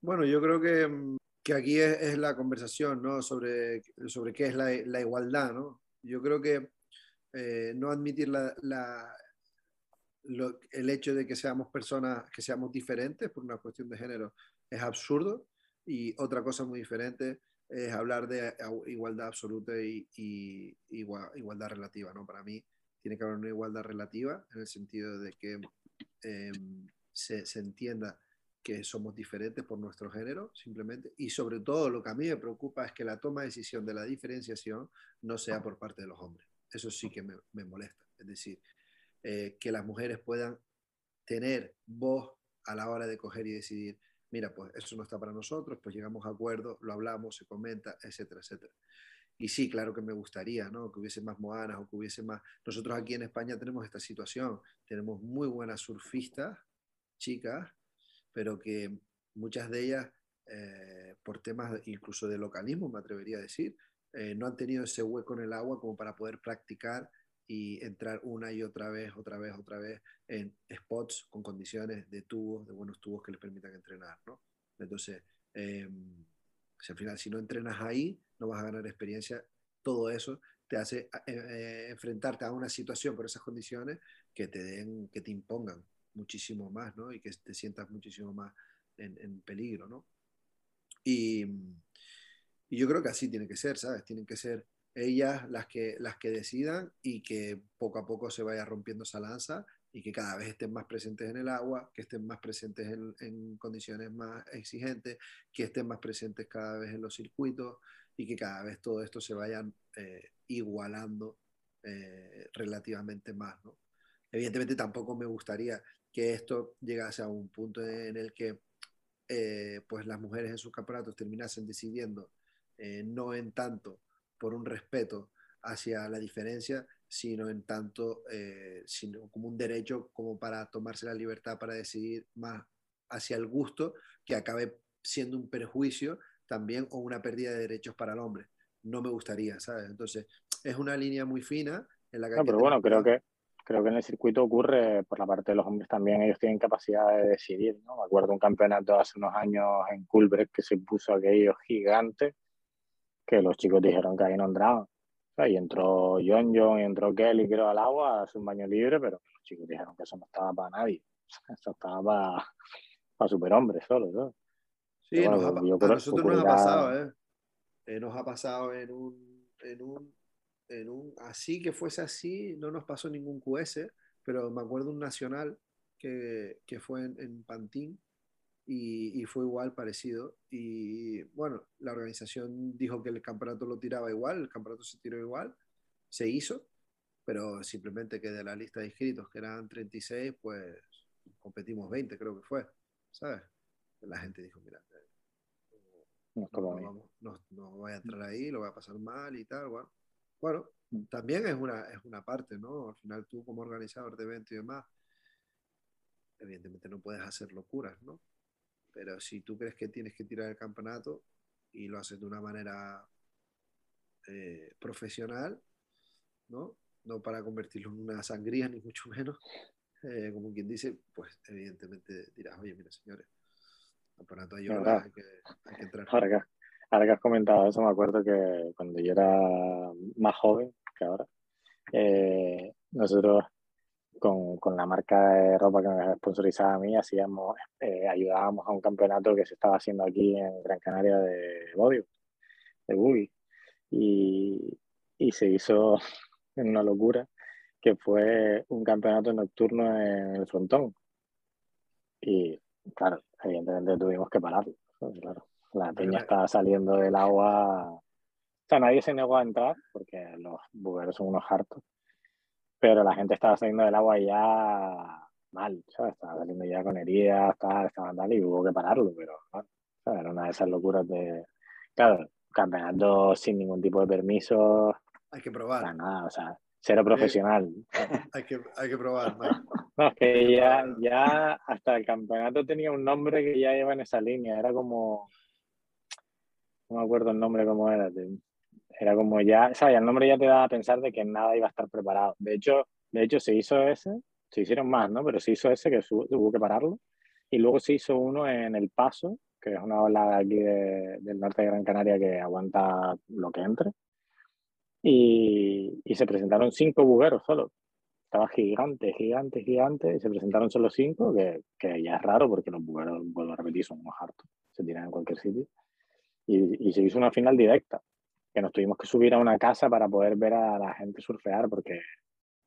B: Bueno, yo creo que, que aquí es, la conversación, ¿no? Sobre, sobre qué es la, la igualdad, ¿no? Yo creo que eh, no admitir la, el hecho de que seamos personas, que seamos diferentes por una cuestión de género es absurdo y otra cosa muy diferente es hablar de igualdad absoluta y, igualdad relativa, ¿no? Para mí tiene que haber una igualdad relativa en el sentido de que em, se, se, entienda que somos diferentes por nuestro género, simplemente, y sobre todo lo que a mí me preocupa es que la toma de decisión de la diferenciación no sea por parte de los hombres. Eso sí que me, me molesta. Es decir, eh, que las mujeres puedan tener voz a la hora de coger y decidir, mira, pues eso no está para nosotros, pues llegamos a acuerdo, lo hablamos, se comenta, etcétera, etcétera. Y sí, claro que me gustaría, ¿no? Que hubiese más moanas o que hubiese más... Nosotros aquí en España tenemos esta situación, tenemos muy buenas surfistas, chicas, pero que muchas de ellas, eh, por temas incluso de localismo, me atrevería a decir, eh, no han tenido ese hueco en el agua como para poder practicar y entrar una y otra vez, otra vez, otra vez en spots con condiciones de tubos, de buenos tubos que les permitan entrenar, ¿no? Entonces, em, si al final si no entrenas ahí, no vas a ganar experiencia, todo eso te hace eh, eh, enfrentarte a una situación con esas condiciones que te den, que te impongan muchísimo más, ¿no? Y que te sientas muchísimo más en, en peligro, ¿no? Y, y yo creo que así tiene que ser, ¿sabes? Tienen que ser ellas las que, las que decidan y que poco a poco se vaya rompiendo esa lanza y que cada vez estén más presentes en el agua, que estén más presentes en, condiciones más exigentes, que estén más presentes cada vez en los circuitos y que cada vez todo esto se vayan eh, igualando eh, relativamente más. Evidentemente tampoco me gustaría que esto llegase a un punto en el que eh, pues las mujeres en sus campeonatos terminasen decidiendo no en tanto por un respeto hacia la diferencia, sino en tanto, eh, sino como un derecho como para tomarse la libertad para decidir más hacia el gusto, que acabe siendo un perjuicio también o una pérdida de derechos para el hombre. No me gustaría, ¿sabes? Entonces, es una línea muy fina en la que...
A: No, pero bueno, creo que, creo que en el circuito ocurre por la parte de los hombres también, ellos tienen capacidad de decidir, ¿no? Me acuerdo un campeonato hace unos años en Culbrecht que se puso aquello gigante que los chicos dijeron que ahí no entraban. y entró John John y entró Kelly, creo, al agua a hacer un baño libre, pero los chicos dijeron que eso no estaba para nadie. Eso estaba para, para superhombres solo. ¿no?
B: Sí, a nosotros nos ha pasado, ¿eh? ¿eh? Nos ha pasado en un, en un, en un. Así que fuese así, no nos pasó ningún QS, pero me acuerdo un nacional que, que fue en, en Pantín y, fue igual, parecido. Y bueno, la organización dijo que el campeonato lo tiraba igual, el campeonato se tiró igual, se hizo, pero simplemente que de la lista de inscritos, que eran 36, pues competimos 20, creo que fue, ¿sabes? La gente dijo, mira, no, no, no, voy a entrar ahí, lo voy a pasar mal y tal, bueno. Bueno, también es una, es una parte, ¿no? Al final tú como organizador de eventos y demás, evidentemente no puedes hacer locuras, ¿no? Pero si tú crees que tienes que tirar el campeonato y lo haces de una manera eh, profesional, ¿no? No para convertirlo en una sangría, ni mucho menos, eh, como quien dice, pues evidentemente dirás, oye, mira, señores, campeonato hay, hay, que, hay que entrar.
A: Ahora que, ahora que has comentado eso, me acuerdo que cuando yo era más joven que ahora, eh, nosotros con, con, la marca de ropa que me sponsorizaba a mí, hacíamos, eh, ayudábamos a un campeonato que se estaba haciendo aquí en Gran Canaria de Bodio, de buggy. Y, y se hizo una locura, que fue un campeonato nocturno en el frontón. Y claro, evidentemente tuvimos que pararlo. Claro, la peña estaba saliendo del agua. O sea, nadie se negó a entrar porque los bugueros son unos hartos pero la gente estaba saliendo del agua ya mal, ¿sabes? Estaba saliendo ya con heridas, estaba, estaba tal, y hubo que pararlo, pero era una de esas locuras de, claro, campeonato sin ningún tipo de permiso.
B: Hay que probar.
A: nada, o sea, cero profesional.
B: Hay que, hay que probar,
A: No, es que ya, ya hasta el campeonato tenía un nombre que ya iba en esa línea, era como, no me acuerdo el nombre cómo era, era como ya, ¿sabes? El nombre ya te daba a pensar de que nada iba a estar preparado. De hecho, de hecho se hizo ese, se hicieron más, ¿no? Pero se hizo ese que hubo que pararlo. Y luego se hizo uno en El Paso, que es una ola aquí del norte de Gran Canaria que aguanta lo que entre. Y, y se presentaron cinco bugueros solo. Estaba gigante, gigante, gigante. Y se presentaron solo cinco, que, que ya es raro porque los bugueros, vuelvo a repetir, son unos hartos. Se tiran en cualquier sitio. Y, y se hizo una final directa que nos tuvimos que subir a una casa para poder ver a la gente surfear porque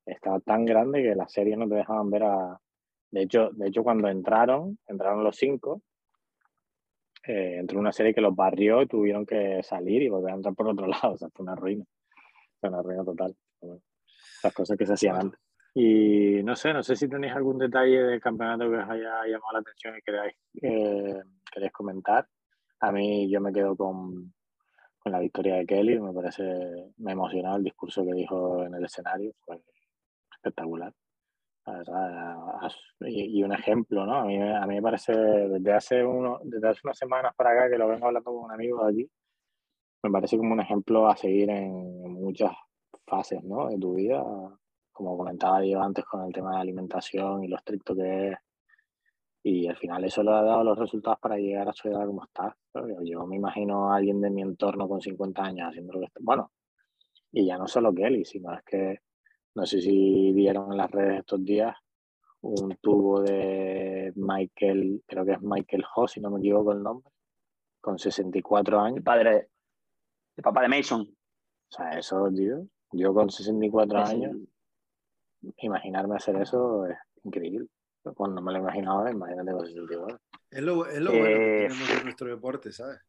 A: estaba tan grande que las series no te dejaban ver a... De hecho, de hecho cuando entraron, entraron los cinco, eh, entró una serie que los barrió y tuvieron que salir y volver a entrar por otro lado. O sea, fue una ruina. Fue una ruina total. las cosas que se hacían antes. Y no sé, no sé si tenéis algún detalle del campeonato que os haya llamado la atención y queráis, eh, queréis comentar. A mí yo me quedo con, la victoria de Kelly. Me parece, me emocionó el discurso que dijo en el escenario, fue espectacular. La verdad, y, un ejemplo, ¿no? A mí, a mí me parece, desde hace, uno, desde hace unas semanas para acá, que lo vengo hablando con un amigo de aquí, me parece como un ejemplo a seguir en, muchas fases, ¿no? De tu vida, como comentaba yo antes con el tema de alimentación y lo estricto que es y al final eso le ha dado los resultados para llegar a su edad como está. Yo me imagino a alguien de mi entorno con 50 años haciendo lo que está. Bueno, y ya no solo Kelly, sino es que no sé si vieron en las redes estos días un tubo de Michael, creo que es Michael Ho, si no me equivoco el nombre, con 64 años.
C: El padre, el papá de Mason. O
A: sea, eso, tío, yo con 64 años, imaginarme hacer eso es increíble cuando me lo imaginaba, imagínate con 62.
B: Es lo, es lo bueno que eh, tenemos en nuestro deporte, ¿sabes?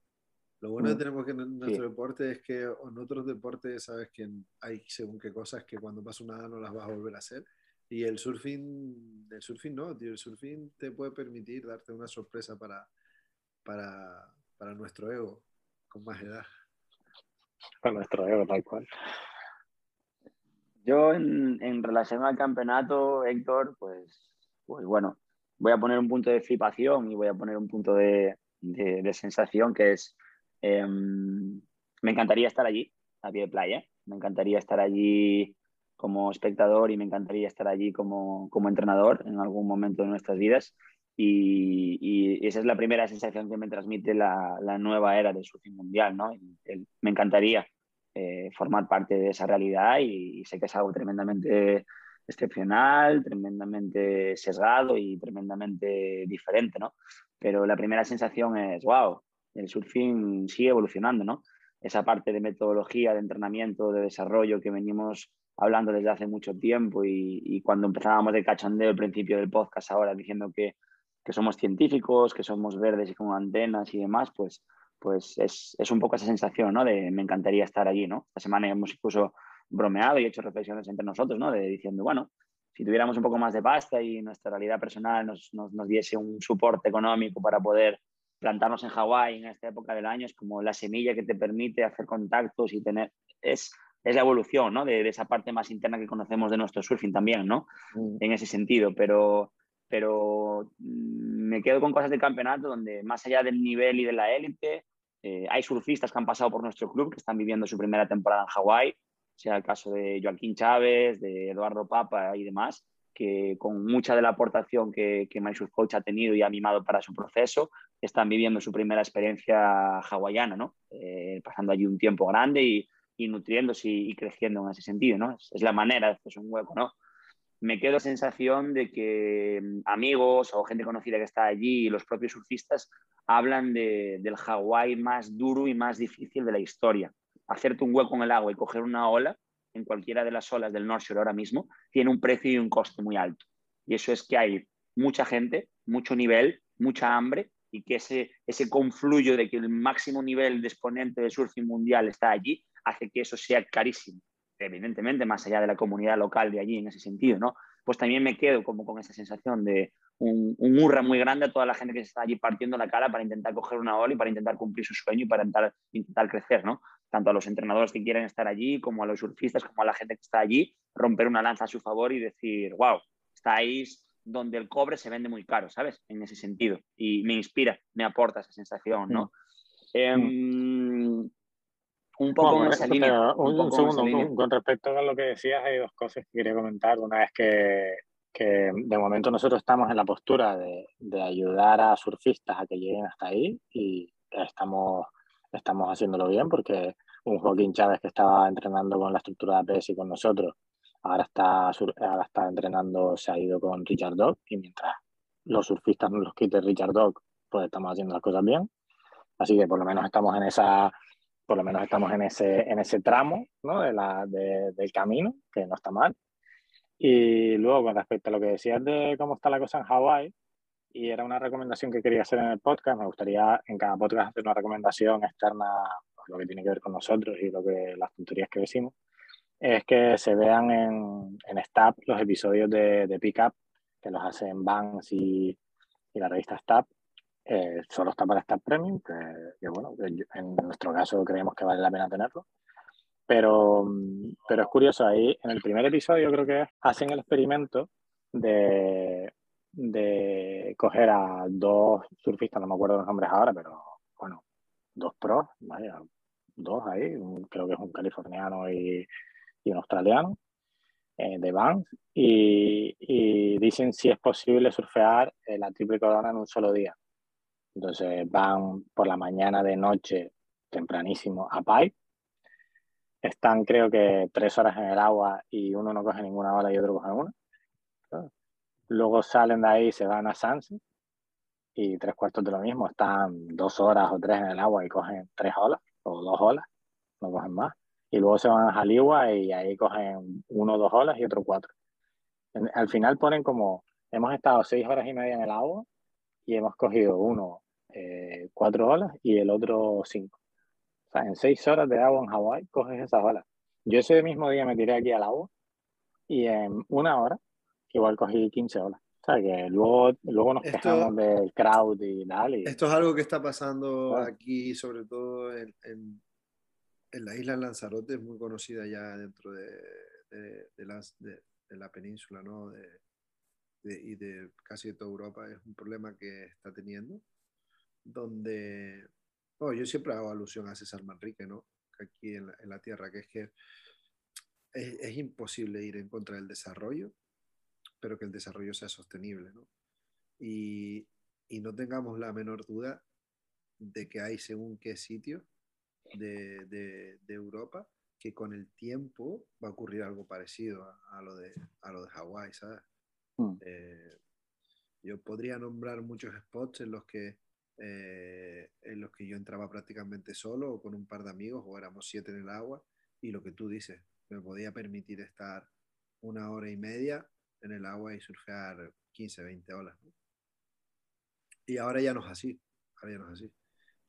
B: Lo bueno que mm, tenemos en nuestro deporte es que en otros deportes sabes que hay según qué cosas que cuando pasa una no las vas a volver a hacer. Y el surfing, el surfing no, tío, el surfing te puede permitir darte una sorpresa para, para, para nuestro ego con más edad.
A: Para nuestro ego, tal cual.
C: Yo en, en relación al campeonato, Héctor, pues pues bueno, voy a poner un punto de flipación y voy a poner un punto de, sensación que es, em, me encantaría estar allí, a pie de playa, me encantaría estar allí como espectador y me encantaría estar allí como, entrenador en algún momento de nuestras vidas. Y, esa es la primera sensación que me transmite la, nueva era del surfing mundial, ¿no? me encantaría eh, formar parte de esa realidad y, sé que es algo tremendamente excepcional, tremendamente sesgado y tremendamente diferente, ¿no? Pero la primera sensación es, wow, el surfing sigue evolucionando, ¿no? Esa parte de metodología, de entrenamiento, de desarrollo que venimos hablando desde hace mucho tiempo y, cuando empezábamos de cachondeo al principio del podcast ahora diciendo que, que somos científicos, que somos verdes y con antenas y demás, pues, pues es, es, un poco esa sensación, ¿no? Me encantaría estar allí, ¿no? Esta semana hemos incluso bromeado y hecho reflexiones entre nosotros, ¿no? De diciendo, bueno, si tuviéramos un poco más de pasta y nuestra realidad personal nos, nos, nos diese un soporte económico para poder plantarnos en Hawái en esta época del año, es como la semilla que te permite hacer contactos y tener... Es, es la evolución, ¿no? De, de, esa parte más interna que conocemos de nuestro surfing también, ¿no? Mm. En ese sentido, pero, pero mm, me quedo con cosas del campeonato donde más allá del nivel y de la élite, eh, hay surfistas que han pasado por nuestro club, que están viviendo su primera temporada en Hawái, sea el caso de Joaquín Chávez, de Eduardo Papa y demás, que con mucha de la aportación que, que Coach ha tenido y ha mimado para su proceso, están viviendo su primera experiencia hawaiana, ¿no? Eh, pasando allí un tiempo grande y, y nutriéndose y, y, creciendo en ese sentido, ¿no? Es, es la manera hacerse un hueco, ¿no? Me quedo la sensación de que mm, amigos o gente conocida que está allí y los propios surfistas hablan de, del Hawái más duro y más difícil de la historia. Hacerte un hueco en el agua y coger una ola en cualquiera de las olas del North Shore ahora mismo tiene un precio y un coste muy alto. Y eso es que hay mucha gente, mucho nivel, mucha hambre y que ese, ese confluyo de que el máximo nivel de exponente de surfing mundial está allí hace que eso sea carísimo. Evidentemente, más allá de la comunidad local de allí en ese sentido, ¿no? Pues también me quedo como con esa sensación de un, un hurra muy grande a toda la gente que se está allí partiendo la cara para intentar coger una ola y para intentar cumplir su sueño y para intentar, intentar crecer, ¿no? Tanto a los entrenadores que quieren estar allí, como a los surfistas, como a la gente que está allí, romper una lanza a su favor y decir, wow, estáis donde el cobre se vende muy caro, ¿sabes? En ese sentido. Y me inspira, me aporta esa sensación, ¿no? Eh,
A: un poco bueno, en esa línea. Un, un segundo, línea. con respecto a lo que decías, hay dos cosas que quería comentar. Una es que, que de momento nosotros estamos en la postura de, de, ayudar a surfistas a que lleguen hasta ahí y estamos, estamos haciéndolo bien porque un Joaquín Chávez que estaba entrenando con la estructura de APS y con nosotros, ahora está, ahora está entrenando, se ha ido con Richard Dog y mientras los surfistas nos los quite Richard Dog, pues estamos haciendo las cosas bien. Así que por lo menos estamos en esa por lo menos estamos en ese, en ese tramo ¿no? de la, de, del camino, que no está mal. Y luego, con respecto a lo que decías de cómo está la cosa en Hawái, y era una recomendación que quería hacer en el podcast, me gustaría en cada podcast hacer una recomendación externa, lo que tiene que ver con nosotros y lo que, las tonterías que decimos, es que se vean en, en Stab los episodios de, de Pickup, que los hacen Vans y, y la revista Stab, eh, solo está para estar premium, que, que, bueno, en nuestro caso creemos que vale la pena tenerlo. Pero, pero es curioso, ahí en el primer episodio creo que hacen el experimento de, de coger a dos surfistas, no me acuerdo los nombres ahora, pero bueno, dos pros, vaya, dos ahí, creo que es un californiano y, y un australiano, eh, de Vans, y, y, dicen si es posible surfear la triple corona en un solo día. Entonces van por la mañana, de noche, tempranísimo a Pipe. Están creo que tres horas en el agua y uno no coge ninguna hora y otro coge una. Luego salen de ahí, se van a Sunset y tres cuartos de lo mismo. Están dos horas o tres en el agua y cogen tres olas o dos olas, no cogen más. Y luego se van a Jaligua y ahí cogen uno dos olas y otro cuatro. Al final ponen como, hemos estado seis horas y media en el agua y hemos cogido uno eh, cuatro olas y el otro cinco. O sea, en seis horas de agua en Hawái coges esas olas. Yo ese mismo día me tiré aquí al agua y en una hora igual cogí 15 olas. O sea, que luego, luego nos esto, quejamos del crowd y tal. Y...
B: Esto es algo que está pasando claro. aquí, sobre todo en, en, en, la isla Lanzarote, es muy conocida ya dentro de, de, de, las, de la península, ¿no? y de casi de toda Europa. Es un problema que está teniendo donde, oh, yo siempre hago alusión a César Manrique, ¿no? Aquí en la, en la tierra, que es que es, es, imposible ir en contra del desarrollo, pero que el desarrollo sea sostenible, ¿no? Y, y no tengamos la menor duda de que hay según qué sitio de, de, de, Europa que con el tiempo va a ocurrir algo parecido a, a lo de, a lo de Hawái, ¿sabes? Mm. Eh, yo podría nombrar muchos spots en los que eh, en los que yo entraba prácticamente solo o con un par de amigos o éramos siete en el agua y lo que tú dices, me podía permitir estar una hora y media en el agua y surfear 15, 20 olas. ¿no? Y ahora ya no es así. Ahora ya no es así.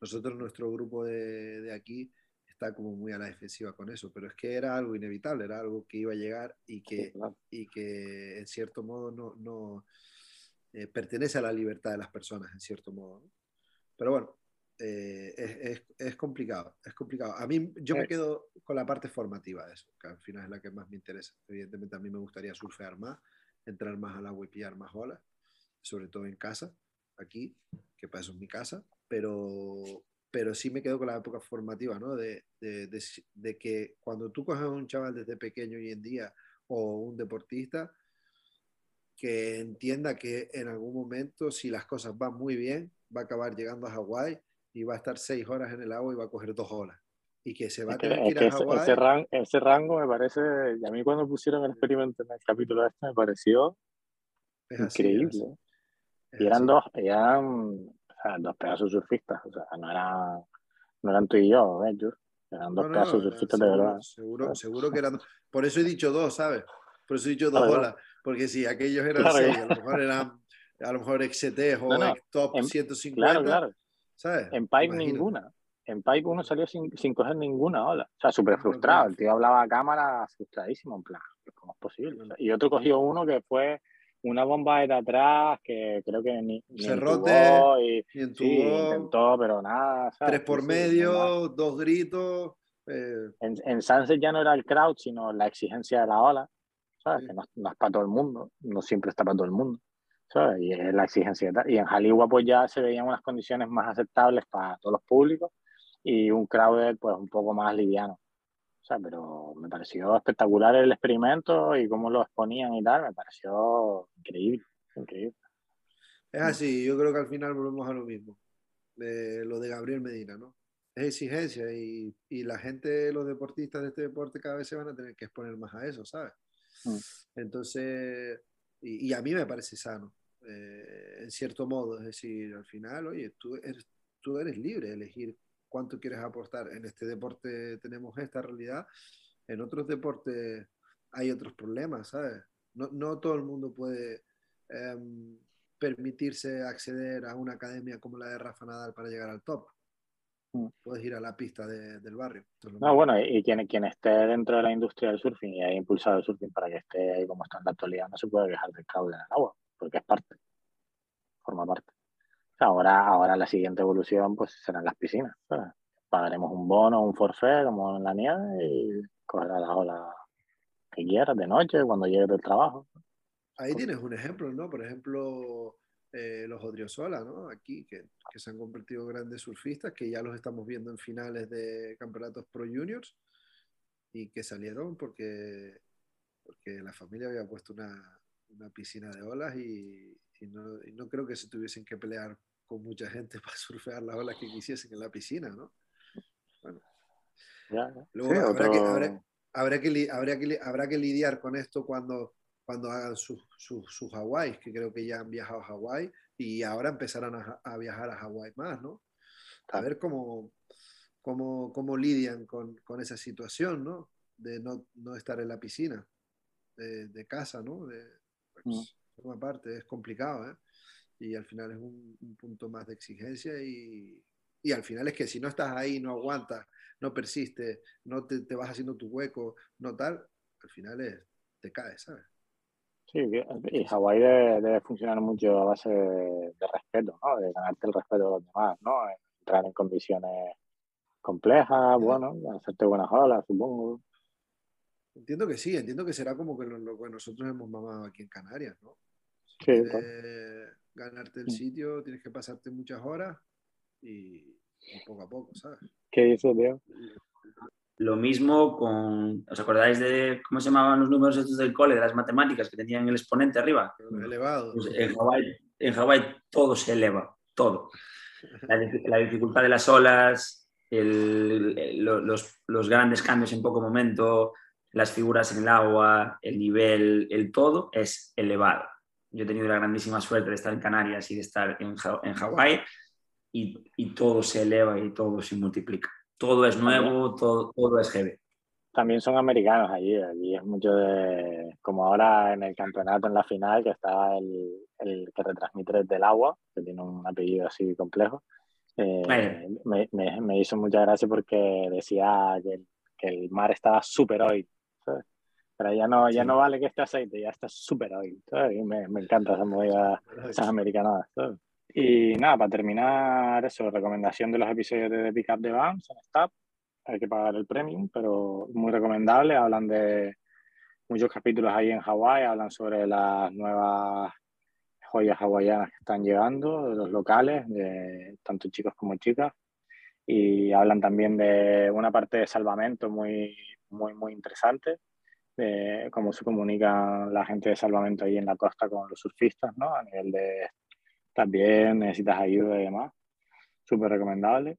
B: Nosotros, nuestro grupo de, de aquí, está como muy a la defensiva con eso, pero es que era algo inevitable, era algo que iba a llegar y que, y que en cierto modo no, no eh, pertenece a la libertad de las personas, en cierto modo. Pero bueno, eh, es, es, es, complicado, es complicado. A mí, yo me quedo con la parte formativa de eso, que al final es la que más me interesa. Evidentemente a mí me gustaría surfear más, entrar más al agua y pillar más olas, sobre todo en casa, aquí, que para eso es mi casa, pero, pero sí me quedo con la época formativa, ¿no? De, de, que cuando tú coges a un chaval desde pequeño hoy en día o un deportista, que entienda que en algún momento, si las cosas van muy bien, va a acabar llegando a Hawái y va a estar seis horas en el agua y va a coger dos horas. Y que se va a tener que, ir a Hawái.
A: Ese, ese, ese, rango me parece, y a mí cuando pusieron el experimento en el capítulo este me pareció es increíble. Así, es y eran así. dos, eran o sea, dos pedazos surfistas, o sea, no, era, no eran tú y yo, ellos. Eran dos no, pedazos no, surfistas
B: seguro,
A: de verdad.
B: Seguro, seguro que eran. Por eso he dicho dos, ¿sabes? Por eso he dicho dos olas. Porque si aquellos eran claro, seis, a lo mejor eran a lo mejor XT o no, top en, 150.
A: Claro, claro. ¿sabes? En Pipe ninguna. En Pipe uno salió sin, sin coger ninguna ola. O sea, súper frustrado. El tío hablaba a cámara frustradísimo, en plan, ¿cómo es posible? O sea, y otro cogió uno que fue una bomba de atrás que creo que ni, ni
B: Cerrote,
A: y, y entubó, sí, intentó, pero nada. ¿sabes?
B: Tres por sí, medio, sí, dos gritos. Eh.
A: En, en Sunset ya no era el crowd, sino la exigencia de la ola. ¿sabes? Que no, no, es para todo el mundo, no siempre está para todo el mundo. ¿sabes? Y es la exigencia. Y en Hollywood pues ya se veían unas condiciones más aceptables para todos los públicos y un crowd pues un poco más liviano. O sea, pero me pareció espectacular el experimento y cómo lo exponían y tal, me pareció increíble, increíble.
B: Es así, yo creo que al final volvemos a lo mismo, de lo de Gabriel Medina, ¿no? Es exigencia y, y la gente, los deportistas de este deporte cada vez se van a tener que exponer más a eso, ¿sabes? Mm. Entonces, y, y, a mí me parece sano, eh, en cierto modo, es decir, al final, oye, tú eres, tú eres libre de elegir cuánto quieres aportar. En este deporte tenemos esta realidad, en otros deportes hay otros problemas, ¿sabes? No, no todo el mundo puede eh, permitirse acceder a una academia como la de Rafa Nadal para llegar al top. Mm. Puedes ir a la pista de, del barrio.
A: No, bueno, y quien, quien esté dentro de la industria del surfing y haya impulsado el surfing para que esté ahí como está en la actualidad, no se puede quejar del cable en el agua, porque es parte, forma parte. Ahora, ahora la siguiente evolución pues serán las piscinas. ¿sabes? Pagaremos un bono, un forfait como en la nieve y cogerás la ola que quieras de noche, cuando llegues del trabajo.
B: Ahí tienes un ejemplo, ¿no? Por ejemplo, eh, los Odriozola, ¿no? Aquí, que, que, se han convertido en grandes surfistas, que ya los estamos viendo en finales de campeonatos pro juniors y que salieron porque, porque la familia había puesto una, una piscina de olas y, y, no, y, no, creo que se tuviesen que pelear con mucha gente para surfear las olas que quisiesen en la piscina, ¿no? Bueno.
A: Ya,
B: Luego sí, habrá, otro... que, habrá, habrá, que, habrá, que, habrá que lidiar con esto cuando cuando hagan sus su, su Hawái, que creo que ya han viajado a Hawái y ahora empezarán a, a viajar a Hawái más, ¿no? A ver cómo, cómo, cómo lidian con, con, esa situación, ¿no? De no, no estar en la piscina de, de casa, ¿no? De, pues, mm. forma parte, es complicado, ¿eh? Y al final es un, un punto más de exigencia y, y, al final es que si no estás ahí, no aguantas, no persistes, no te, te vas haciendo tu hueco, no tal, al final es, te caes, ¿sabes?
A: Sí, y Hawái debe, debe, funcionar mucho a base de, de, respeto, ¿no? De ganarte el respeto de los demás, ¿no? Entrar en condiciones complejas, bueno, hacerte buenas olas, supongo.
B: Entiendo que sí, entiendo que será como que lo, lo que nosotros hemos mamado aquí en Canarias, ¿no?
A: Sí,
B: quieres ganarte el sitio, tienes que pasarte muchas horas y, y poco a poco, ¿sabes?
A: ¿Qué dices, tío?
C: Lo mismo con, ¿os acordáis de cómo se llamaban los números estos del cole, de las matemáticas que tenían el exponente arriba?
B: Elevado.
C: Pues en Hawái en Hawái todo se eleva, todo. La, la dificultad de las olas, el, el, los, los, grandes cambios en poco momento, las figuras en el agua, el nivel, el todo es elevado. Yo he tenido la grandísima suerte de estar en Canarias y de estar en, en Hawái y, y todo se eleva y todo se multiplica todo es nuevo, todo, todo es heavy.
A: también son americanos allí. Allí es mucho de, como ahora en el campeonato, en la final, que está el, el que retransmite desde el agua, que tiene un apellido así complejo. Eh, me, me, me, hizo mucha gracia porque decía que, que el mar estaba súper hoy. Pero ya no, ya no vale que este aceite, ya está súper hoy. Me, me, encanta esa movida, esas americanas. Y nada, para terminar, eso, recomendación de los episodios de The Pickup de Vans en Stab hay que pagar el premium, pero muy recomendable. Hablan de muchos capítulos ahí en Hawái, hablan sobre las nuevas joyas hawaianas que están llegando, de los locales, de tanto chicos como chicas. Y hablan también de una parte de salvamento muy, muy, muy interesante, de cómo se comunica la gente de salvamento ahí en la costa con los surfistas, ¿no? A nivel de también necesitas ayuda y demás. Súper recomendable.